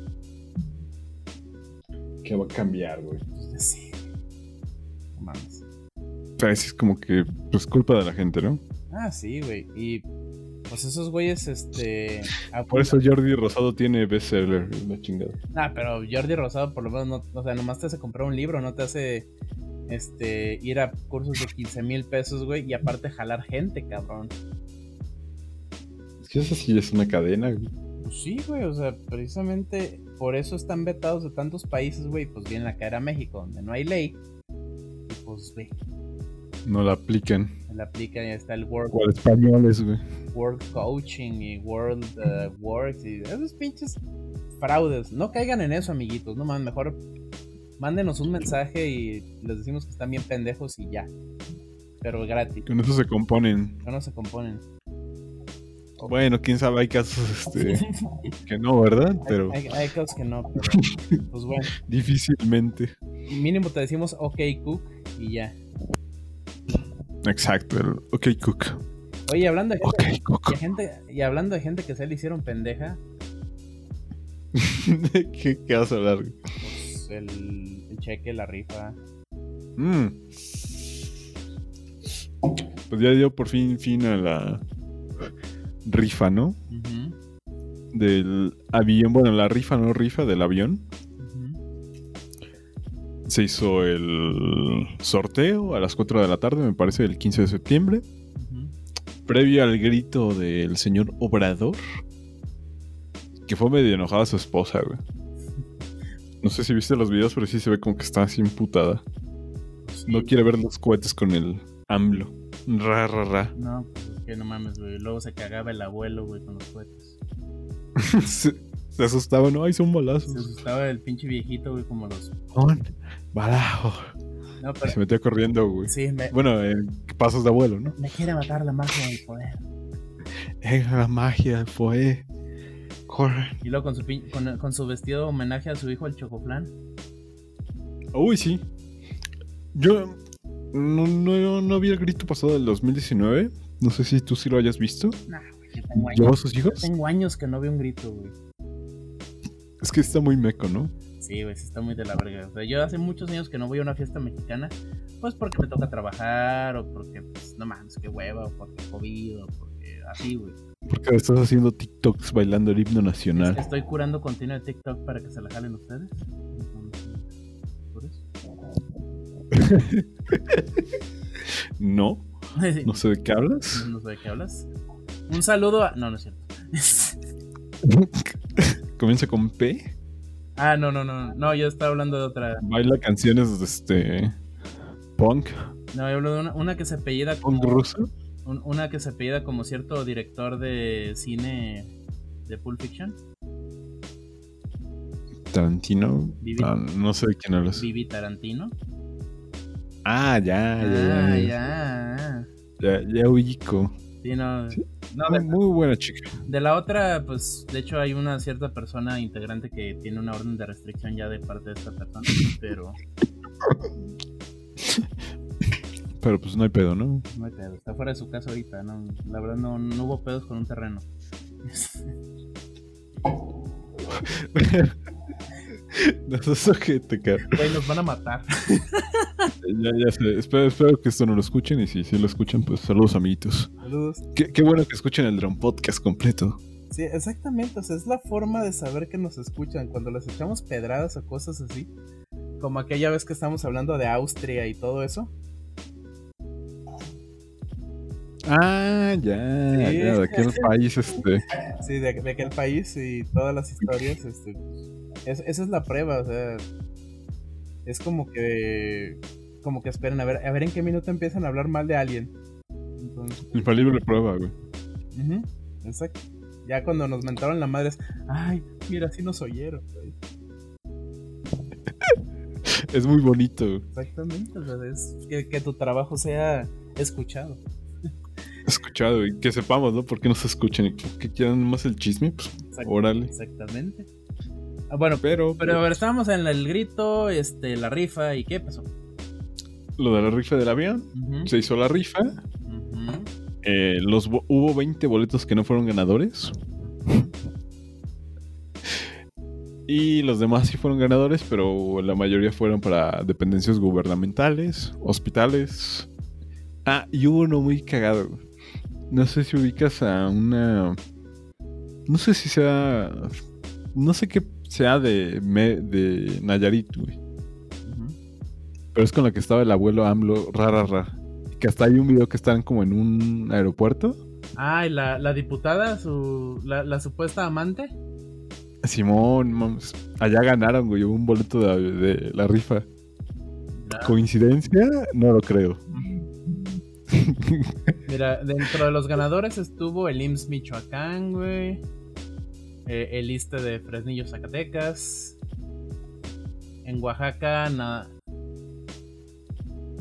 Que va a cambiar, güey. No mames. O sea, es como que, pues, culpa de la gente, ¿no? Ah, sí, güey. Y pues esos güeyes, este. Por eso Jordi Rosado tiene bestseller, la chingada. Ah, pero Jordi Rosado por lo menos no, o sea, nomás te hace comprar un libro, no te hace este ir a cursos de 15 mil pesos, güey, y aparte jalar gente, cabrón. Es que eso sí es una cadena, güey. Pues sí, güey, o sea, precisamente por eso están vetados de tantos países, güey, pues vienen a caer a México, donde no hay ley. Y pues, ve, No la aplican. se le aplica y está el World, ¿Cuál españoles, güey? World Coaching y World uh, Works y esos pinches fraudes. No caigan en eso, amiguitos, no mames, mejor mándenos un mensaje y les decimos que están bien pendejos y ya. Pero gratis, Con eso se componen. no se componen. Bueno, quién sabe, hay casos este, que no, ¿verdad? Pero Hay, hay cosas que no, pero pues bueno. difícilmente. Mínimo te decimos ok cook y ya. Exacto, el OK Cook. Oye, hablando de gente, OK Cook. y gente- y hablando de gente que se le hicieron pendeja, ¿De qué, qué vas a hablar? pues el, el cheque, la rifa. Mm. Pues ya dio por fin fin a la rifa, ¿no? Del avión, bueno, la rifa, no rifa, del avión. Se hizo el sorteo a las 4 de la tarde, me parece, el 15 de septiembre. Previo al grito del señor Obrador. Que fue medio enojada su esposa, güey. No sé si viste los videos, pero sí se ve como que está así imputada. Sí. No quiere ver los cohetes con el AMLO. Ra, ra, ra. No, pues es que no mames, güey. Luego se cagaba el abuelo, güey, con los cohetes. se, se asustaba, ¿no? Ay, son Se balazos. asustaba el pinche viejito, güey, como los. Balazos. No, pero. se metía corriendo, güey. Sí, me, Bueno, en pasos de abuelo, ¿no? me quiere matar la magia del poder. Es la magia, fue. Corre. Y luego con su, con, con su vestido de homenaje a su hijo, el Chocoflan. Uy, sí. Yo no, no, no vi el grito pasado del 2019. No sé si tú sí lo hayas visto. Nah, güey, yo tengo ¿Llevó a años, sus hijos? tengo años que no veo un grito, güey. Es que está muy meco, ¿no? Sí, güey, sí está muy de la verga. O sea, yo hace muchos años que no voy a una fiesta mexicana, pues porque me toca trabajar, o porque, pues, no mames, qué hueva, o porque COVID, o porque así, güey. Porque estás haciendo TikToks bailando el himno nacional. Estoy curando contenido de TikTok para que se la jalen ustedes. Por eso. No, Sí, no sé de qué hablas. no sé de qué hablas. Un saludo a. No, no es cierto. Comienza con P. ah, no, no, no. No, yo estaba hablando de otra. Baila canciones de este. Punk. No, yo hablo de una, una que se apellida como. Punk ruso. un- una que se apellida como cierto director de cine de Pulp Fiction. Tarantino. Vivi- Ah, no sé de quién hablas. Vivi Tarantino. Ah, ya, ya. Ah, ya, ya. ya, ya ubico. Sí, no. Sí. No, Muy, de, muy buena chica. de la otra, pues, de hecho hay una cierta persona integrante que tiene una orden de restricción ya de parte de esta persona, pero Pero pues no hay pedo, ¿no? no hay pedo, está fuera de su casa ahorita, no, la verdad no, no hubo pedos con un terreno. No es ojete. Güey, nos van a matar. Ya, ya sé. Espero, espero que esto no lo escuchen y si sí lo escuchan, pues saludos, amiguitos. Saludos. Qué, qué bueno que escuchen el Drone Podcast completo. Sí, exactamente. O sea, es la forma de saber que nos escuchan. Cuando les echamos pedradas o cosas así. Como aquella vez que estábamos hablando de Austria y todo eso. Ah, ya, Sí. ya, de aquel país, este. Sí, de, de aquel país y todas las historias. Este, es- esa es la prueba. O sea, es como que. Como que esperen a ver, a ver en qué minuto empiezan a hablar mal de alguien. Entonces, Infalible prueba, güey. ujú, exacto. Ya cuando nos mentaron la madre es, ay, mira, así nos oyeron, güey. Es muy bonito. Exactamente, o sea, es que, que tu trabajo sea escuchado. Escuchado y que sepamos, ¿no? ¿Por qué nos escuchan? ¿Y que quieran más el chisme? Pues, órale. Exactamente. Ah, bueno, Pero, pero a ver, estábamos en el grito, este, la rifa, ¿y qué pasó? lo de la rifa del avión, se hizo la rifa. eh, los bo- hubo 20 boletos que no fueron ganadores. Y los demás sí fueron ganadores, pero la mayoría fueron para dependencias gubernamentales, hospitales. Ah, y hubo uno muy cagado. No sé si ubicas a una... No sé si sea... No sé qué sea de, me- de Nayarit, güey. Pero es con la que estaba el abuelo AMLO, rara, rara. Que hasta hay un video que están como en un aeropuerto. Ah, y la, la diputada, su, la, la supuesta amante. Simón, allá ganaron, güey, un boleto de, de la rifa. ¿Coincidencia? No lo creo. Mira, dentro de los ganadores estuvo el IMSS Michoacán, güey. eh, el ISTE de Fresnillo, Zacatecas. En Oaxaca, na...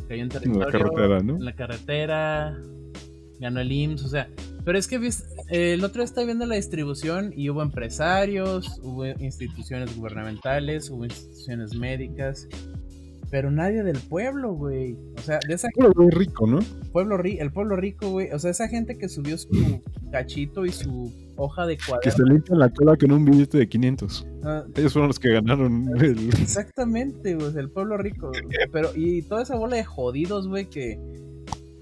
cayó en En la carretera, ¿no? En la carretera. Ganó el IMSS, o sea. Pero es que eh, el otro día estaba viendo la distribución y hubo empresarios, hubo instituciones gubernamentales, hubo instituciones médicas. Pero nadie del pueblo, güey. O sea, de esa Pero muy rico, ¿no? pueblo ri- el pueblo rico, güey. O sea, esa gente que subió su cachito y su hoja de Que cuaderno. se limpian la cola con un billete de 500. Ah, Ellos fueron los que ganaron el... exactamente, güey. El pueblo rico. Pero, y toda esa bola de jodidos, güey, que.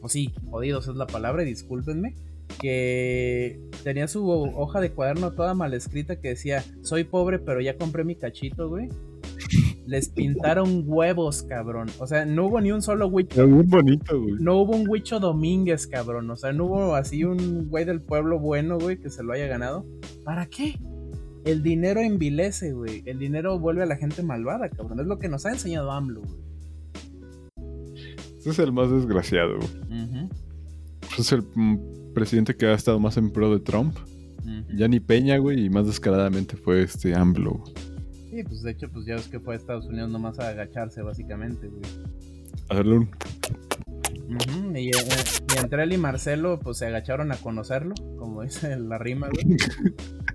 Pues sí, jodidos es la palabra, discúlpenme. Que tenía su hoja de cuaderno toda mal escrita que decía: Soy pobre, pero ya compré mi cachito, güey. Les pintaron huevos, cabrón. O sea, no hubo ni un solo güey Era muy bonito, güey. No hubo un Huicho Domínguez, cabrón. O sea, no hubo así un güey del pueblo bueno, güey, que se lo haya ganado. ¿Para qué? El dinero envilece, güey. El dinero vuelve a la gente malvada, cabrón. Es lo que nos ha enseñado AMLO, güey. Ese es el más desgraciado, güey. Ujú, Es el mm, presidente que ha estado más en pro de Trump. ujú. Ya ni Peña, güey, y más descaradamente fue este AMLO. Sí, pues de hecho, pues ya ves que fue a Estados Unidos nomás a agacharse, básicamente, güey. Hacerle un... Y, eh, y entre él y Marcelo, pues se agacharon a conocerlo, como dice la rima, güey.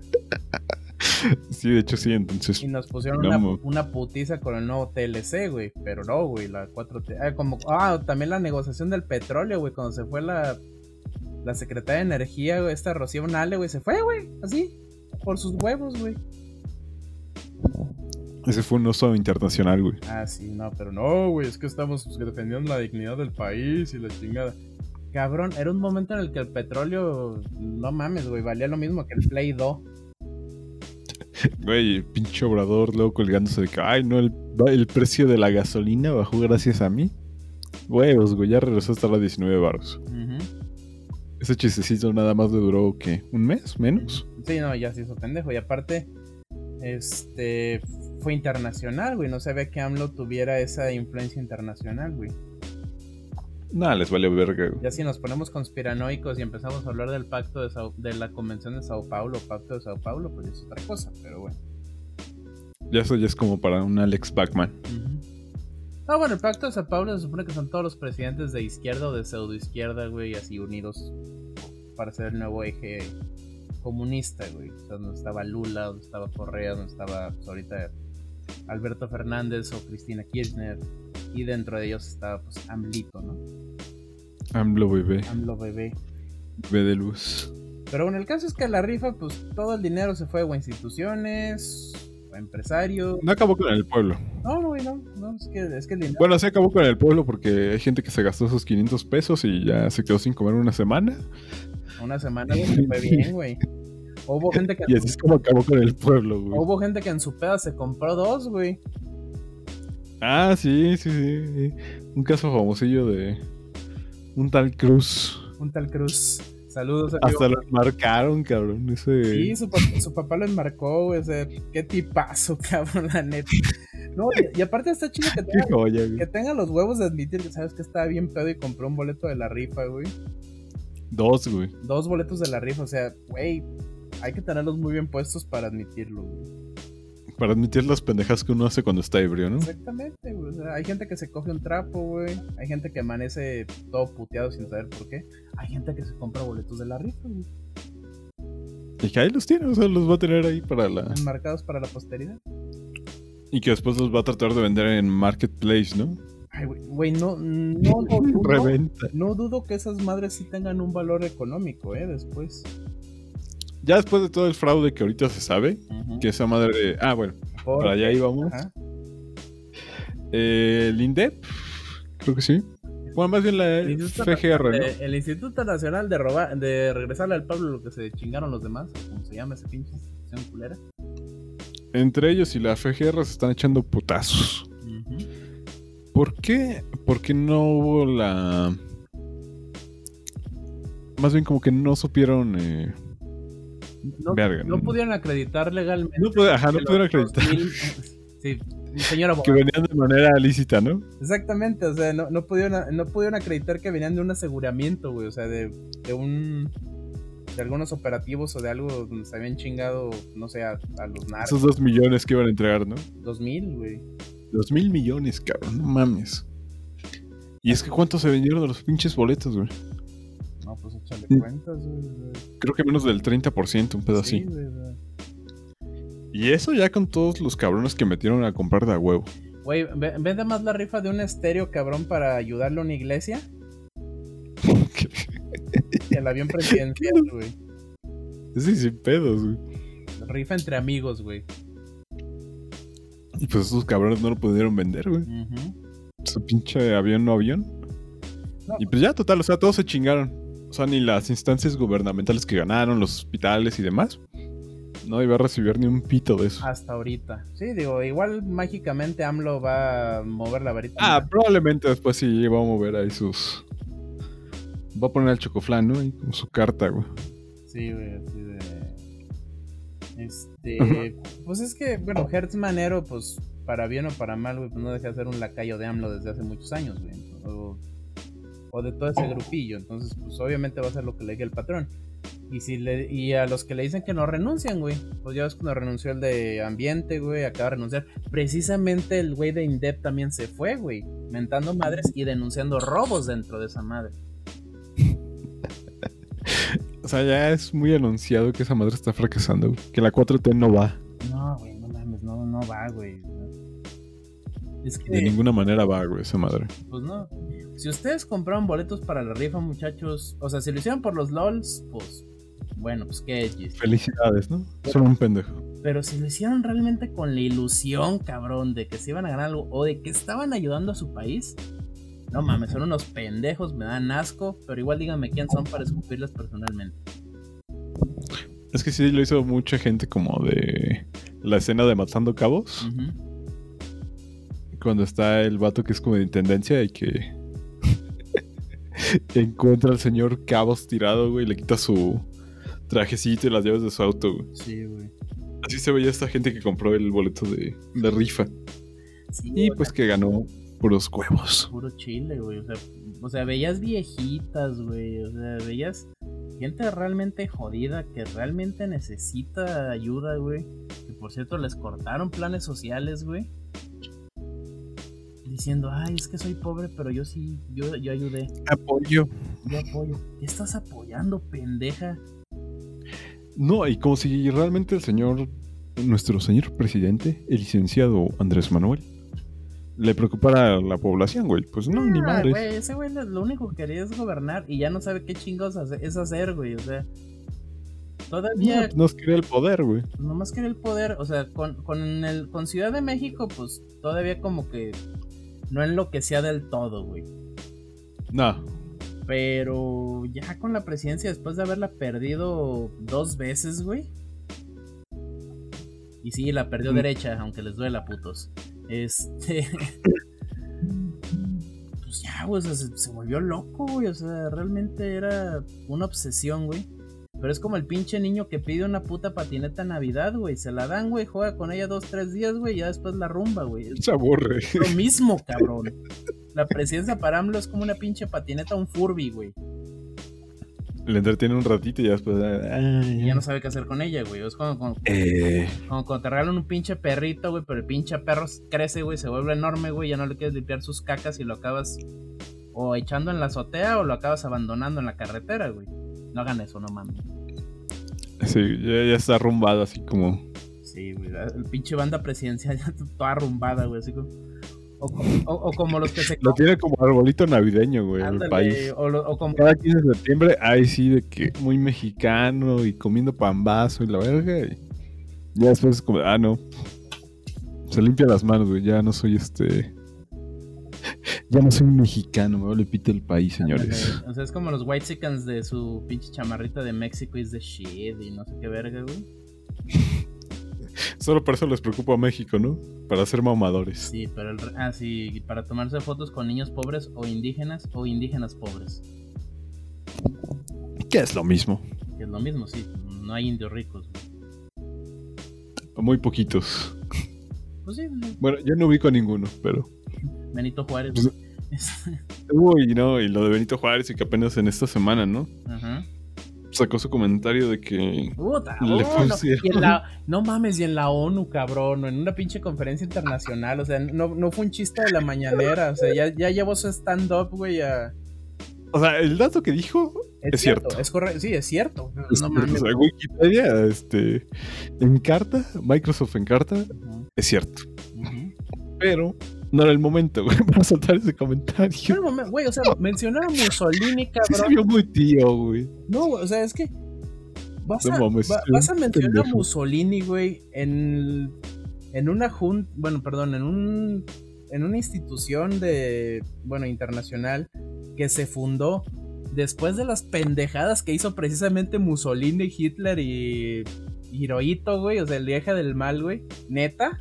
Sí, de hecho sí, entonces... Y nos pusieron una putiza con el nuevo TLC, güey. Pero no, güey, la 4T. Ah, como, ah, también la negociación del petróleo, güey. Cuando se fue la, la secretaria de Energía, güey, esta Rocío Nale, güey, se fue, güey. Así, por sus huevos, güey. Ese fue un oso internacional, güey. Ah, sí, no, pero no, güey, es que estamos defendiendo la dignidad del país y la chingada. Cabrón, era un momento en el que el petróleo, no mames, güey, valía lo mismo que el Play 2. Güey, pinche obrador luego colgándose de que, ay, no, el, el precio de la gasolina bajó gracias a mí. Huevos, güey, ya regresó hasta los 19 baros. Ese chistecito nada más le duró, ¿qué? ¿Un mes? ¿Menos? Sí, no, ya se hizo pendejo. Y aparte, este fue internacional, güey. No sabía que AMLO tuviera esa influencia internacional, güey. Nada, les valió verga. Ya si nos ponemos conspiranoicos y empezamos a hablar del pacto de, Sao- de la convención de Sao Paulo, pacto de Sao Paulo, pues es otra cosa, pero bueno. Ya eso ya es como para un Alex Bachman. Ah, bueno, el pacto de Sao Paulo se supone que son todos los presidentes de izquierda o de pseudo izquierda, güey, así unidos para ser el nuevo eje comunista, güey. O sea, donde estaba Lula, donde estaba Correa, donde estaba pues, ahorita Alberto Fernández o Cristina Kirchner. Y dentro de ellos estaba, pues, AMLito, ¿no? AMLO bebé, AMLO bebé. bebé de luz. Pero bueno, el caso es que la rifa, pues todo el dinero se fue a instituciones, empresario. No acabó con el pueblo. No, no, no, no, es que, es que el dinero- Bueno, sí acabó con el pueblo porque hay gente que se gastó esos 500 pesos y ya se quedó sin comer una semana. una semana güey, le fue bien, güey. Hubo gente que Y así es como acabó con el pueblo, güey. hubo gente que en su peda se compró dos, güey. Ah, sí, sí, sí. Un caso famosillo de un tal Cruz. Un tal Cruz. Saludos, amigo. Hasta lo marcaron, cabrón. Ese... Sí, su, pa- su papá lo enmarcó, güey. O sea, qué tipazo, cabrón, la neta. No, y, y aparte está chido que tenga, joya, que tenga los huevos de admitir que sabes que estaba bien pedo y compró un boleto de la rifa, güey. Dos, güey. Dos boletos de la rifa, o sea, güey, hay que tenerlos muy bien puestos para admitirlo, güey. Para admitir las pendejas que uno hace cuando está ebrio, ¿no? Exactamente, güey. O sea, hay gente que se coge un trapo, güey. Hay gente que amanece todo puteado sin saber por qué. Hay gente que se compra boletos de la rifa, güey. Y que ahí los tiene, o sea, los va a tener ahí para la. Enmarcados para la posteridad. Y que después los va a tratar de vender en Marketplace, ¿no? Ay, güey, no, no, no, dudo, no dudo que esas madres sí tengan un valor económico, eh, después. Ya después de todo el fraude que ahorita se sabe, que esa madre. Ah, bueno, Por- para allá íbamos. Eh, el INDEP, creo que sí. Bueno, más bien la El FGR, ¿no? el Instituto Nacional de robar, de regresarle al pueblo lo que se chingaron los demás, como se llama ese pinche institución culera. Entre ellos y la FGR se están echando putazos. Ujú. ¿Por qué? Porque no hubo la. Más bien como que no supieron. eh, No, Verga, no no. pudieron acreditar legalmente. No ajá, no pudieron acreditar. 2000 sí, señor que venían de manera lícita, ¿no? Exactamente, o sea, no, no, pudieron, no pudieron acreditar que venían de un aseguramiento, güey, o sea, de, de un... De algunos operativos o de algo donde se habían chingado, no sé, a, a los narcos. Esos dos millones que iban a entregar, ¿no? 2000, güey. Dos mil millones, cabrón, no mames. Y es que cuánto se vendieron de los pinches boletos, güey. No, pues échale Mm. cuentas, güey. Creo que menos del 30%, un pedo Sí, así. güey, güey. Y eso ya con todos los cabrones que metieron a comprar de a huevo. Güey, ve- vende más la rifa de un estéreo, cabrón, para ayudarle a una iglesia que el avión presidencial, güey. Sí, sin pedos, güey. Rifa entre amigos, güey. Y pues esos cabrones no lo pudieron vender, güey. Ujú. Su pinche avión no avión. No. Y pues ya, total, o sea, todos se chingaron. Sea, ni las instancias gubernamentales que ganaron, los hospitales y demás. No iba a recibir ni un pito de eso. Hasta ahorita. Sí, digo, igual mágicamente AMLO va a mover la varita. Ah, probablemente después sí va a mover ahí sus. Va a poner al chocoflán, ¿no? Ahí con su carta, güey. Sí, güey, así de. Este. Pues es que, bueno, Hertz Manero, pues, para bien o para mal, güey, pues no deja de ser un lacayo de AMLO desde hace muchos años, güey. O, o de todo ese grupillo. Entonces, pues obviamente va a ser lo que le diga el patrón. Y si le, y a los que le dicen que no renuncian, güey. Pues ya ves cuando renunció el de ambiente, güey, acaba de renunciar. Precisamente el güey de Indep también se fue, güey. Mentando madres y denunciando robos dentro de esa madre. O sea, ya es muy anunciado que esa madre está fracasando, güey. Que la 4T no va. No, güey, no mames, no, no va, güey. Es que, De ninguna manera va, güey, esa madre. pues no. Si ustedes compraron boletos para la rifa, muchachos, o sea, si lo hicieron por los LOLs, pues, bueno, pues qué edgys. Felicidades, ¿no? Son un pendejo. Pero si lo hicieron realmente con la ilusión, cabrón, de que se iban a ganar algo o de que estaban ayudando a su país, no mames, son unos pendejos, me dan asco, pero igual díganme quién son para escupirles personalmente. Es que sí lo hizo mucha gente como de la escena de Matando Cabos. Ujú. Cuando está el vato que es como de intendencia y que encuentra al señor Cabos tirado, güey, y le quita su trajecito y las llaves de su auto, güey. Sí, güey. Así se veía esta gente que compró el boleto de, de rifa. Sí, Y pues que ganó puros huevos. puro chile, güey. O sea, o sea, veías viejitas, güey. O sea, veías gente realmente jodida que realmente necesita ayuda, güey. Que por cierto les cortaron planes sociales, güey. Diciendo, ay, es que soy pobre, pero yo sí, yo, yo ayudé, Apoyo. yo apoyo. ¿Qué estás apoyando, pendeja? No, y como si realmente el señor, nuestro señor presidente, el licenciado Andrés Manuel, le preocupara a la población, güey. Pues no, ni Ah, madres. güey, ese güey lo único que quería es gobernar y ya no sabe qué chingos es hacer, güey. O sea, todavía. No, nos quería el poder, güey. Nomás quería el poder. O sea, con, con, el, con Ciudad de México, pues todavía como que no enloquecía del todo, güey. No. Pero ya con la presidencia, después de haberla perdido dos veces, güey. Y sí, la perdió Mm. derecha, aunque les duela, putos. Este. pues ya, güey, o sea, se, se volvió loco, güey. O sea, realmente era una obsesión, güey. Pero es como el pinche niño que pide una puta patineta en Navidad, güey. Se la dan, güey, juega con ella dos, tres días, güey, y ya después la rumba, güey. Se aburre. lo mismo, cabrón. La presidencia para AMLO es como una pinche patineta, un Furby, güey. Le entretiene un ratito y ya después. ah, Y ya no sabe qué hacer con ella, güey. Es como, como- Eh, como cuando te regalan un pinche perrito, güey, pero el pinche perro crece, güey, se vuelve enorme, güey, ya no le quieres limpiar sus cacas y lo acabas o echando en la azotea o lo acabas abandonando en la carretera, güey. No hagan eso, no mames. sí, ya, ya está arrumbado así como. Sí, güey. El pinche banda presidencial ya toda arrumbada, güey, así como... O, como- o- o como los que se... Lo tiene como arbolito navideño, güey, el Ándale, país. o, lo- o como... Cada 15 de septiembre, ahí sí, de que muy mexicano y comiendo pambazo y la verga. Y ya después es como, ah, no. Se limpia las manos, güey. Ya no soy este. Ya no soy un mexicano, me vale pito el país, señores. Ándale, O sea, es como los white chickens de su pinche chamarrita de México is the shit y no sé qué verga, güey. Solo por eso les preocupa a México, ¿no? Para ser mamadores. Sí, pero el... Ah, sí, para tomarse fotos con niños pobres o indígenas o indígenas pobres. Que es lo mismo. Que es lo mismo, sí. No hay indios ricos. güey. Muy poquitos. Pues sí, Bueno, yo no ubico a ninguno, pero. Benito Juárez. Pues-. Este, Uy, no, y lo de Benito Juárez y que apenas en esta semana, ¿no? Ajá. Sacó su comentario de que. Puta, Le oh, no, y en la- no mames, y en la ONU, cabrón, o en una pinche conferencia internacional, o sea, no, no fue un chiste de la mañanera, o sea, ya, ya llevó su stand-up, güey, a... O sea, el dato que dijo Es cierto. Es correcto, sí, es cierto. Es No cierto, mames. o sea, Wikipedia, este, en carta, Microsoft en carta, es cierto. Pero no era el momento, güey, para soltar ese comentario. Mame- güey, o sea, mencionar a Mussolini, Sí se cabrón. vio muy tío, güey. No, güey, o sea, es que. Vas No a, mames, va- sí, vas a mencionar a. Mussolini, güey, en, en una junta. Bueno, perdón, en un. En una institución de. Bueno, internacional. Que se fundó después de las pendejadas que hizo precisamente Mussolini, Hitler y. Hirohito, güey, o sea, el viaje del mal, güey. Neta.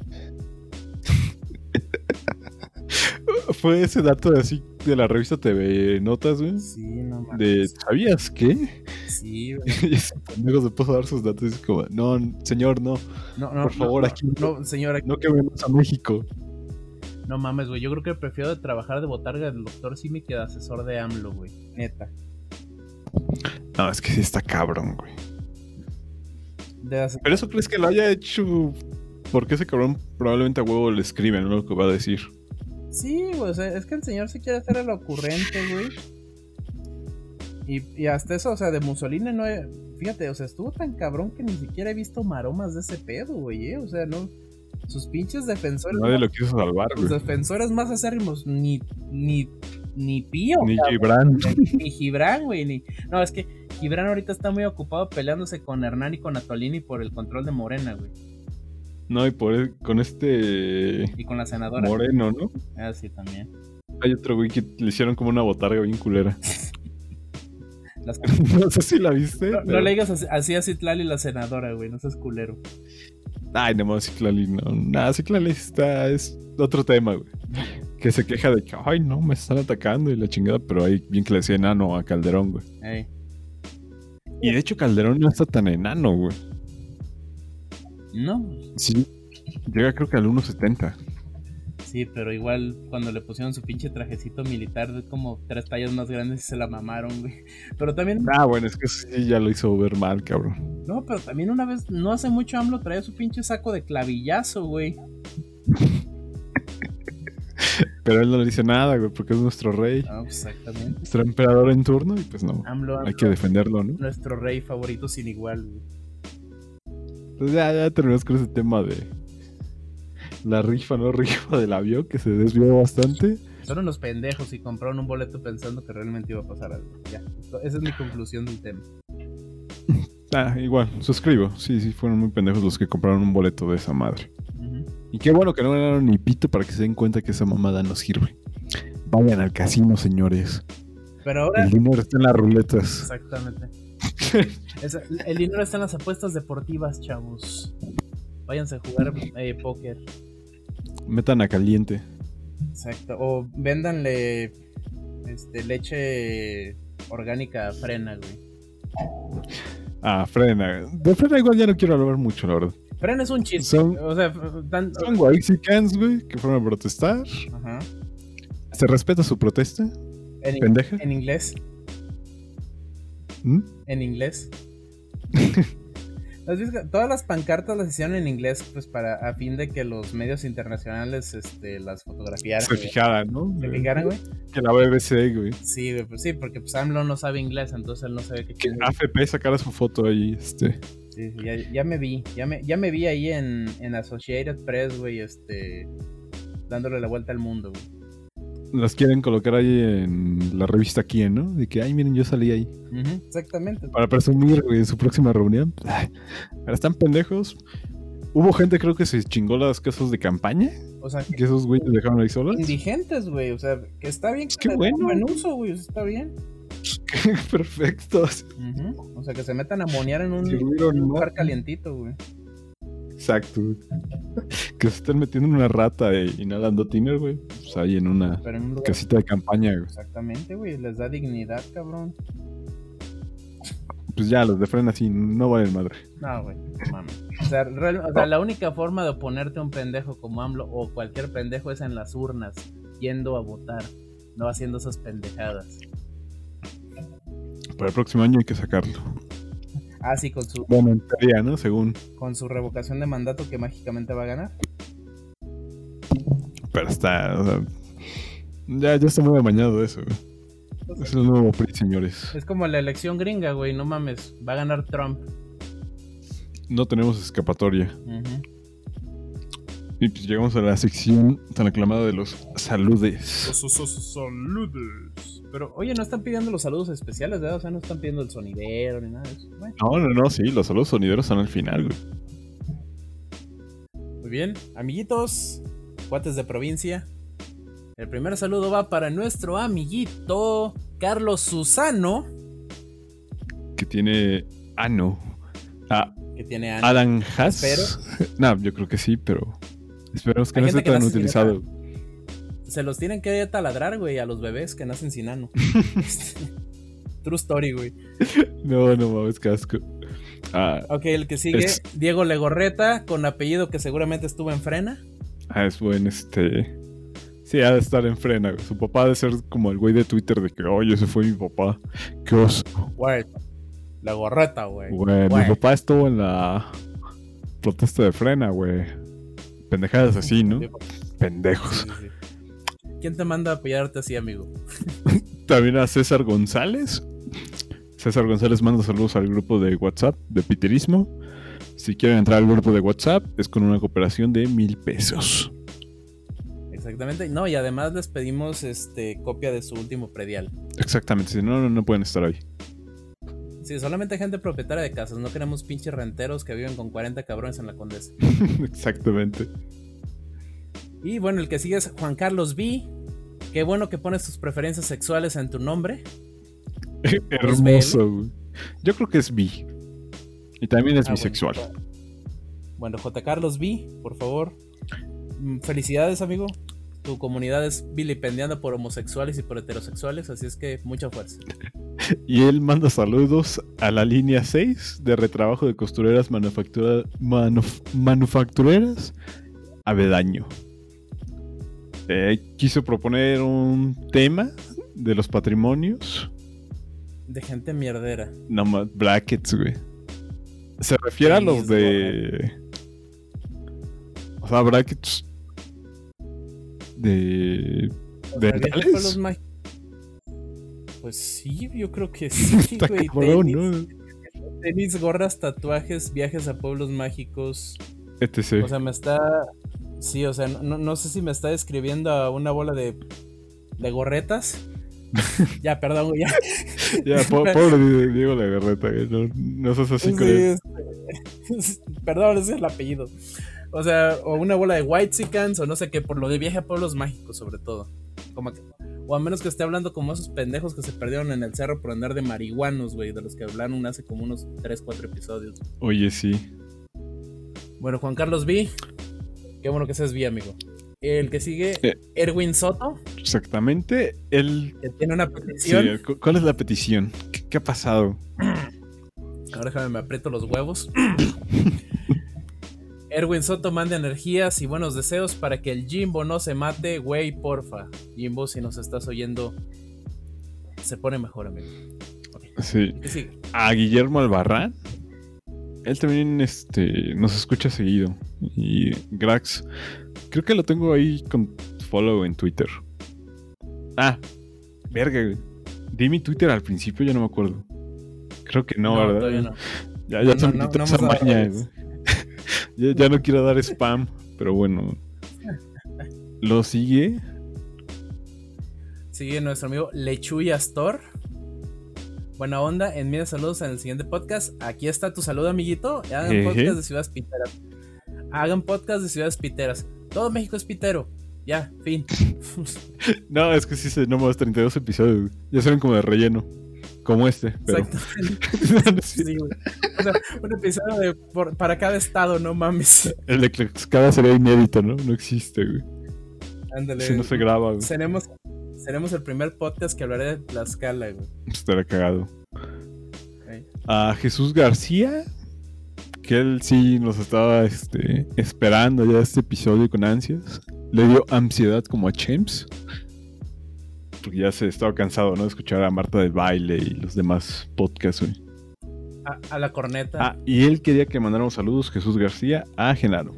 Fue ese dato de así de la revista TV Notas, güey. Sí, no mames. De, ¿sabías qué? Sí, güey. y ese pendejo se puso a dar sus datos y es como, no, señor, no, No, no, por favor, no, aquí No, señora, no quememos a México. No mames, güey. Yo creo que prefiero trabajar de botarga del doctor Simi que de asesor de AMLO, güey. Neta. No, es que sí está cabrón, güey. Pero eso crees que lo haya hecho porque ese cabrón probablemente a huevo le escribe, ¿no? Lo que va a decir. Sí, güey. O sea, es que el señor se quiere hacer el ocurrente, güey. Y, y hasta eso, o sea, de Mussolini no he- Fíjate, o sea, estuvo tan cabrón que ni siquiera he visto maromas de ese pedo, güey, eh. O sea, no. Sus pinches defensores. Nadie lo quiso salvar, Sus güey. defensores más acérrimos, ni. Ni. Ni Pío, Ni cabrón. Gibran. ni Gibran, güey. Ni... No, es que Gibran ahorita está muy ocupado peleándose con Hernán y con Atolini por el control de Morena, güey. No, y por el- con este Y con la senadora. Moreno, ¿no? Ah, sí, también. Hay otro güey que le hicieron como una botarga bien culera. Las- no sé si la viste. No, no pero- le digas así- así a Citlali la senadora, güey. No seas culero. Ay, no más Ciclali, no. Nada, Ciclali está, es otro tema, güey. Que se queja de que, ay, no, me están atacando y la chingada, pero hay bien que le decía enano a Calderón, güey. Ey. Y de hecho, Calderón no está tan enano, güey. No, Sí. Llega creo que al 1.70. sí, pero igual cuando le pusieron su pinche trajecito militar de como tres tallas más grandes se la mamaron, güey. Pero también, Ah, bueno, es que sí, ya lo hizo ver mal, cabrón. no, pero también una vez, no hace mucho AMLO traía su pinche saco de clavillazo, güey. Pero él no le dice nada, güey, porque es nuestro rey, Ah, exactamente. nuestro emperador en turno, y pues no. AMLO, Hay AMLO, que defenderlo, ¿no? nuestro rey favorito sin igual, güey. Pues ya, ya terminamos con ese tema de la rifa, ¿no? Rifa del avión, que se desvió bastante. Son unos pendejos y compraron un boleto pensando que realmente iba a pasar algo. Ya, esa es mi conclusión del tema. Ah, igual, suscribo. Sí, sí, fueron muy pendejos los que compraron un boleto de esa madre. Y qué bueno que no ganaron ni pito para que se den cuenta que esa mamada no sirve. Vayan al casino, señores. Pero ahora, El dinero está en las ruletas. exactamente. El dinero está en las apuestas deportivas, chavos. Váyanse a jugar eh, póker. Metan a caliente. Exacto. O véndanle este, leche orgánica a frena, güey. Ah, frena. De frena igual ya no quiero hablar mucho, la verdad. Frena es un chiste. Son- O sea, tan- Son güey, que fueron a protestar. Ajá. ¿Se respeta su protesta? En, ¿Pendeja? en inglés. ¿Mm? En inglés. ¿Has visto que Todas las pancartas las hicieron en inglés, pues para a fin de que los medios internacionales este, las fotografiaran. Se fijaran, ¿no? ¿Se fijaran, güey? Que la BBC, güey. Sí, güey, pues sí, porque pues AMLO no sabe inglés, entonces él no sabe qué Que. AFP sacara su foto ahí, este. Sí, sí, ya, ya me vi, ya me, ya me vi ahí en, en Associated Press, güey, este, dándole la vuelta al mundo, güey. Las quieren colocar ahí en la revista Quién, ¿no? De que, ay, miren, yo salí ahí. Exactamente. Para presumir, en su próxima reunión. Ay, ahora están pendejos. Hubo gente, creo que se chingó las casas de campaña. O sea, Que esos güeyes dejaron ahí solas. indigentes, güey, o sea, que está bien que Qué bueno. pongan uso, güey, o sea, está bien. Perfecto. Ujú, O sea, que se metan a monear en un, Sí, güey, en un no. lugar calientito, güey. Exacto. Que se estén metiendo en una rata e inhalando tiner, güey. Pues ahí en una en un casita de campaña, güey. Exactamente, güey. Les da dignidad, cabrón. Pues ya, los de frena así no valen madre. No, güey. no. O sea, real- o sea, la única forma de oponerte a un pendejo como AMLO o cualquier pendejo es en las urnas, yendo a votar, no haciendo esas pendejadas. Para el próximo año hay que sacarlo. Ah, sí, con su, Bueno, en teoría, ¿no? Según. con su revocación de mandato que mágicamente va a ganar. Pero está. o sea, ya, ya está muy amañado eso, güey. Es el nuevo PRI, señores. Es como la elección gringa, güey. No mames. Va a ganar Trump. No tenemos escapatoria. Y pues llegamos a la sección tan aclamada de los saludes. Saludos. Pero, oye, no están pidiendo los saludos especiales, ¿verdad? O sea, no están pidiendo el sonidero ni nada de eso. Bueno, No, no, no, sí, los saludos sonideros están al final, güey. muy bien. Amiguitos, cuates de provincia. El primer saludo va para nuestro amiguito Carlos Susano, Que tiene ano. Ah, que tiene años. Adam Haas. Espero. No, yo creo que sí, pero esperemos que Hay no esté tan utilizado. Se los tienen que taladrar, güey, a los bebés que nacen sin ano. True story, güey. No, no mames, casco. Ah, Ok, el que sigue, Es- Diego Legorreta, con apellido que seguramente estuvo en frena. ah, es buen, este. Sí, ha de estar en frena, güey. Su papá ha de ser como el güey de Twitter de que, oye, ese fue mi papá. Qué oso. Güey, Legorreta. Güey, Güey. mi papá estuvo en la protesta de frena, güey. Pendejadas así, ¿no? Pendejos. sí, sí. ¿Quién te manda a apoyarte así, amigo? También a César González. César González manda saludos al grupo de WhatsApp de Piterismo. Si quieren entrar al grupo de WhatsApp, es con una cooperación de mil pesos. Exactamente. No, y además les pedimos este copia de su último predial. Exactamente, si no, no, no pueden estar ahí. Sí, solamente gente propietaria de casas. No queremos pinches renteros que viven con 40 cabrones en la condesa. Exactamente. Y bueno, el que sigue es Juan Carlos B. Qué bueno que pones tus preferencias sexuales en tu nombre. Hermoso, güey. Yo creo que es bi. Y también es Ah, bueno. bisexual. Bueno, J. Carlos B, por favor. Mm, Felicidades, amigo. Tu comunidad es vilipendiada por homosexuales y por heterosexuales, así es que mucha fuerza. Y él manda saludos a la línea 6 de retrabajo de costureras manufactura- manuf- manufactureras Avedaño. Eh, quiso proponer un tema de los patrimonios. De gente mierdera. No más, brackets, güey. Se refiere a los de. O sea, brackets. De. ¿Sabías que fue los Pues sí, yo creo que sí, güey. cabrón, Tenis, ¿no? tenis, gorras, tatuajes, viajes a pueblos mágicos. etc. O sea, me está. Sí, o sea, no, no sé si me está describiendo a una bola de, de gorretas ya, perdón. Ya, Ya, po- pobre Diego Legarreta, güey, no, no seas así Sí, con él. este, Perdón, ese es el apellido. O sea, o una bola de White o no sé qué, por lo de viaje a pueblos mágicos, sobre todo. Como que- o a menos que esté hablando como esos pendejos que se perdieron en el cerro por andar de marihuanos, güey, de los que hablaron hace como unos 3, 4 episodios. Oye, sí. Bueno, Juan Carlos V, qué bueno que seas V, amigo. El que sigue, Eh. Erwin Soto, Exactamente. Él. que tiene una Sí, petición. cu- ¿Cuál es la petición? ¿Qué, qué ha pasado? Ahora déjame, me aprieto los huevos. Erwin Soto manda energías y buenos deseos para que el Jimbo no se mate, güey, porfa. Jimbo, si nos estás oyendo, se pone mejor, amigo. Sí. A Guillermo Albarrán. Él también este, nos escucha seguido. Y Grax. Creo que lo tengo ahí con follow en Twitter. Ah, verga, güey. Di mi Twitter al principio, ya no me acuerdo. Creo que no, ¿verdad? todavía no. Ya, ya No, no, no, no maña. Ya, ya no quiero dar spam, pero bueno. Lo sigue. Sigue nuestro amigo Lechuy Astor. Buena onda, envíen saludos en el siguiente podcast. Aquí está tu saludo, amiguito. Hagan Jeje. podcast de ciudades piteras. Hagan podcast de ciudades piteras. Todo México es pitero. Ya, fin. No, es que sí se nomás 32 episodios. Ya son como de relleno. Como este, pero. Exacto. Sí. Güey. De por- para cada estado, no mames. El de Tlaxcala sería inédito, ¿no? No existe, güey. Ándale. Si no se graba, güey. Seremos, seremos el primer podcast que hablaré de Tlaxcala, güey. Estará cagado. A Jesús García, que él sí nos estaba este, esperando ya este episodio con ansias. Le dio ansiedad como a James. Porque ya se estaba cansado, ¿no? De escuchar a Marta del Baile y los demás podcasts, güey. A, a la corneta, Ah, y él quería que mandáramos saludos, Jesús García, a Genaro.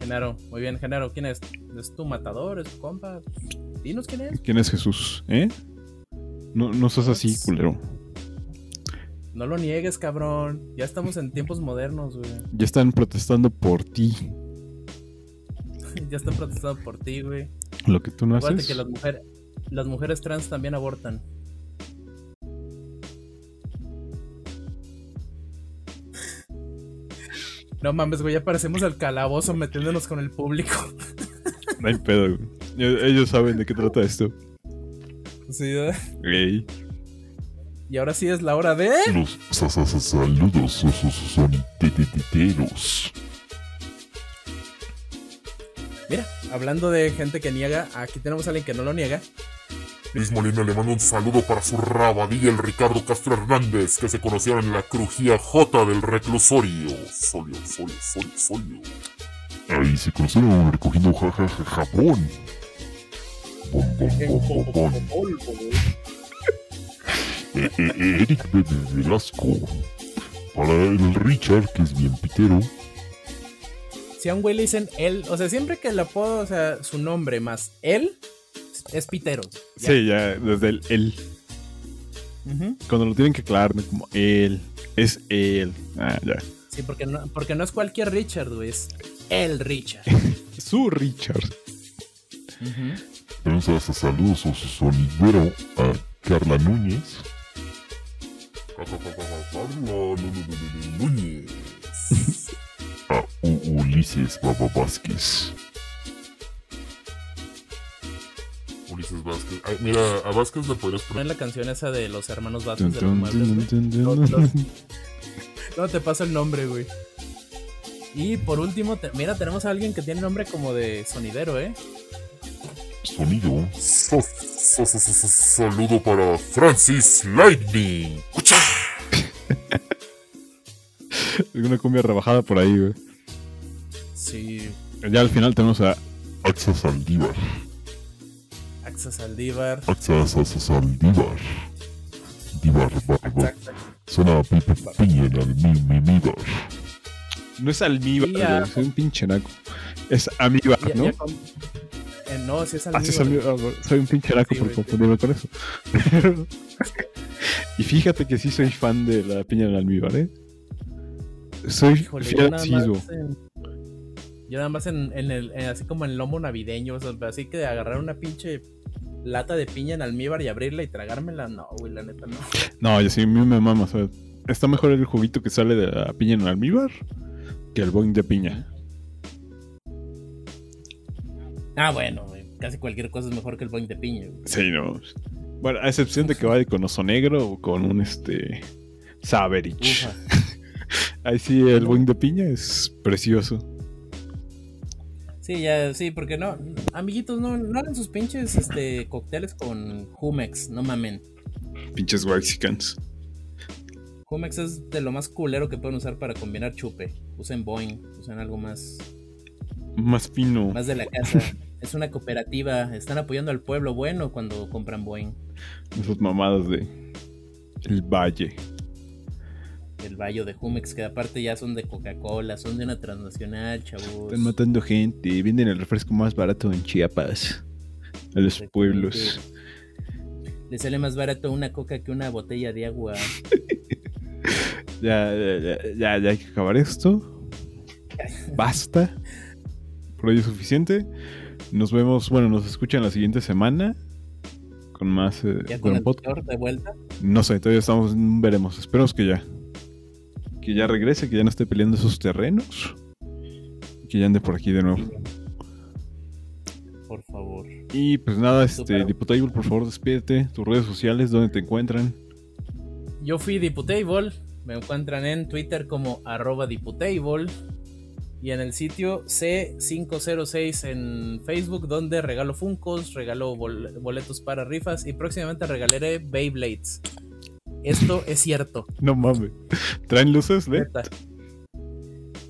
Genaro. Muy bien, Genaro. ¿Quién es? ¿Es tu matador? ¿Es tu compa? Dinos quién es. ¿Quién es Jesús? ¿Eh? No, no seas así, culero. No lo niegues, cabrón. Ya estamos en tiempos modernos, güey. Ya están protestando por ti. Ya están protestando por ti, güey. Lo que tú no Acuérdate haces. que las mujeres, las mujeres trans también abortan. No mames, güey, ya parecemos el calabozo metiéndonos con el público. No hay pedo, güey. Ellos saben de qué trata esto. Sí, ¿verdad? Ey. Y ahora sí es la hora de. Los sa- sa- sa- saludos so- Mira, hablando de gente que niega, aquí tenemos a alguien que no lo niega. Luis Molina le manda un saludo para su rabadilla el Ricardo Castro Hernández, que se conocieron en la crujía J del reclusorio. Solio, solio, solio, solio. Ahí se conocieron recogiendo jajaja Japón. Bom, bom, bom, bom, bom. Eh, eh, eh, Eric Velasco. Para el Richard, que es bien pitero. Si a un güey le dicen él, o sea, siempre que le apodo, o sea, su nombre más él, es pitero. Ya. Sí, ya, desde el él. Cuando lo tienen que aclarar, ¿no? como él. Es él. Ah, ya. Sí, porque no, porque no es cualquier Richard, güey, es el Richard. Su Richard. A a saludos a su sonidero a Carla Núñez. Carla Núñez. A U- Ulises Baba Vázquez. Ulises Vázquez. Ay, mira, a Vázquez le podrías Pon poner. la canción esa de los hermanos Vázquez de los muebles, No te paso el nombre, güey. Y por último, te- mira, tenemos a alguien que tiene nombre como de sonidero, ¿eh? Sonido. So- so- so- so- so- saludo para Francis Lightning. ¡Cucha! Alguna cumbia rebajada por ahí, güey. Sí, Ya al final tenemos a. Axa Saldívar. Axa Saldívar. Axa Sa- Sa- Saldívar. Dívar, bar, bar. Exacto. Suena Piña en el mi. No es almíbar. Soy un pinche naco. Es amíbar, ¿no? eh, no, si es Ah, sí, es almíbar. Soy un pinche naco Sí, por confundirme con eso. y fíjate que sí soy fan de la piña del almíbar, ¿eh? Soy Híjole, yo fiel nada asiduo. más en, yo nada más en, en el, en- así como en el lomo navideño, o sea, así que de agarrar una pinche lata de piña en almíbar y abrirla y tragármela, no, güey, la neta no. No, yo sí, a mí me mama. O sea, está mejor el juguito que sale de la piña en almíbar que el boing de piña. Ah, bueno, casi cualquier cosa es mejor que el boing de piña. güey. Sí, no. Bueno, a excepción de que vaya con oso negro o con un este. Saberich. Ahí sí, el boing de piña es precioso. Sí, ya, sí, porque no, amiguitos, no, no hagan sus pinches este, cócteles con Humex, no mamen. Pinches Waxicans. Humex es de lo más culero que pueden usar para combinar chupe. Usen Boeing, usen algo más, Más fino. más de la casa. Es una cooperativa, están apoyando al pueblo bueno cuando compran Boeing. Esas mamadas de. El valle. El Bayo de Humex, que aparte ya son de Coca-Cola, son de una transnacional, chavos. Están matando gente. Venden el refresco más barato en Chiapas. A los pueblos. Le sale más barato una coca que una botella de agua. Ya, ya, ya, ya, ya hay que acabar esto. Basta. Por hoy es suficiente. Nos vemos, bueno, nos escuchan la siguiente semana. Con más eh, Ya con con el podcast. de vuelta. No sé, todavía estamos, veremos. Esperemos que ya. Que ya regrese, que ya no esté peleando esos terrenos. Que ya ande por aquí de nuevo. Por favor. Y pues nada, este. Diputable, por favor, despídete. Tus redes sociales, donde te encuentran. Yo fui Diputable. Me encuentran en Twitter como arroba Diputable. Y en el sitio C506 en Facebook, donde regalo Funcos, regalo bol- boletos para rifas y próximamente regalaré Beyblades. Esto es cierto. No mames. ¿Traen luces, de?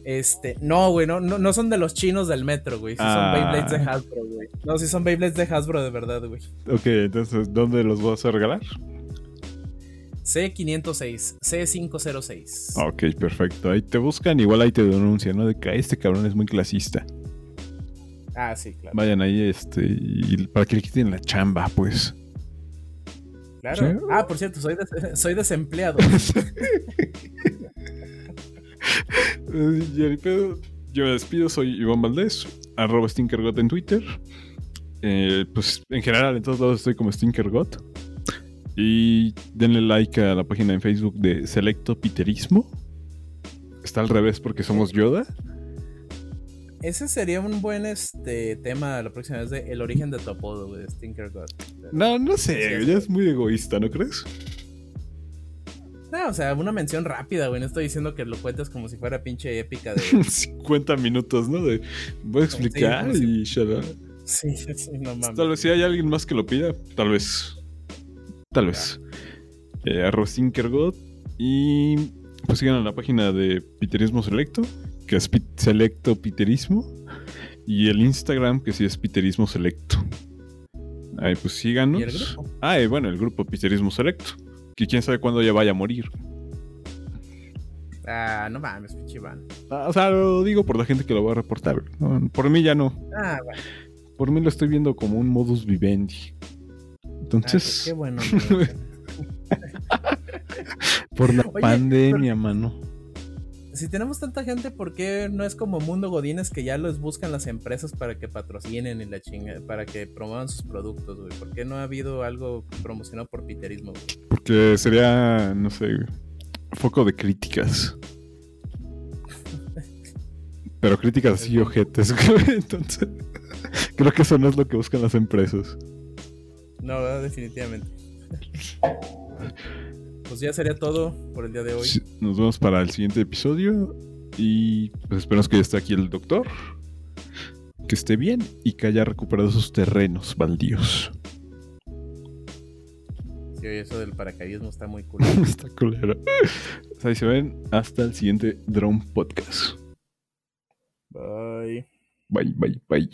Este, no, güey, no, no, no son de los chinos del metro, güey. Sí Ah. son Beyblades de Hasbro, güey. No, sí son Beyblades de Hasbro de verdad, güey. Ok, entonces, ¿dónde los vas a regalar? C506, C506. Ok, perfecto. Ahí te buscan, igual ahí te denuncian, ¿no? De que este cabrón es muy clasista. Ah, sí, claro. Vayan ahí, este, y para que le quiten la chamba, pues. Claro. Sí. Ah, por cierto, soy, des- soy desempleado. Y el pedo, Yo me despido, soy Iván Valdés, arroba Stinkergot en Twitter. Eh, pues en general en todos lados estoy como Stinkergot. Y denle like a la página en Facebook de Selecto Piterismo. Está al revés porque somos Yoda. Ese sería un buen este tema la próxima vez de el origen de tu apodo, güey, de Stinker God. No, no sé, ya es muy egoísta, ¿no crees? No, o sea, una mención rápida, güey. No estoy diciendo que lo cuentes como si fuera pinche épica de. 50 minutos, ¿no? De, voy a Sí, explicar si- y shalala. sí, sí, sí, no mames. Tal vez si hay alguien más que lo pida, tal vez. Tal vez. Eh, arroba Stinkergot. Y pues sigan a la página de Piterismo Selecto, que es Pit- Selecto Piterismo. Y el Instagram, que sí es Piterismo Selecto. Ahí pues síganos. ¿Y el grupo? Ah, y bueno, el grupo Piterismo Selecto. Que quién sabe cuándo ya vaya a morir. Ah, no mames, pinche Iván. Ah, o sea, lo digo por la gente que lo va a reportar. No, por mí ya no. Ah, bueno. Por mí lo estoy viendo como un modus vivendi. Ah, Entonces, qué, qué bueno. por la Oye, pandemia, mano. Si tenemos tanta gente, ¿por qué no es como Mundo Godines que ya los buscan las empresas para que patrocinen y la chinga, para que promuevan sus productos, güey? ¿Por qué no ha habido algo promocionado por Piterismo, güey? Porque sería, no sé, foco de críticas. Pero críticas así ojetes, güey. Entonces, creo que eso no es lo que buscan las empresas. No, definitivamente. Pues ya sería todo por el día de hoy. Nos vemos para el siguiente episodio. Y pues esperamos que ya esté aquí el doctor. Que esté bien y que haya recuperado sus terrenos baldíos. Sí, eso del paracaidismo está muy cool. Está culero. Pues Ahí se ven. Hasta el siguiente Drone Podcast. Bye. Bye, bye, bye.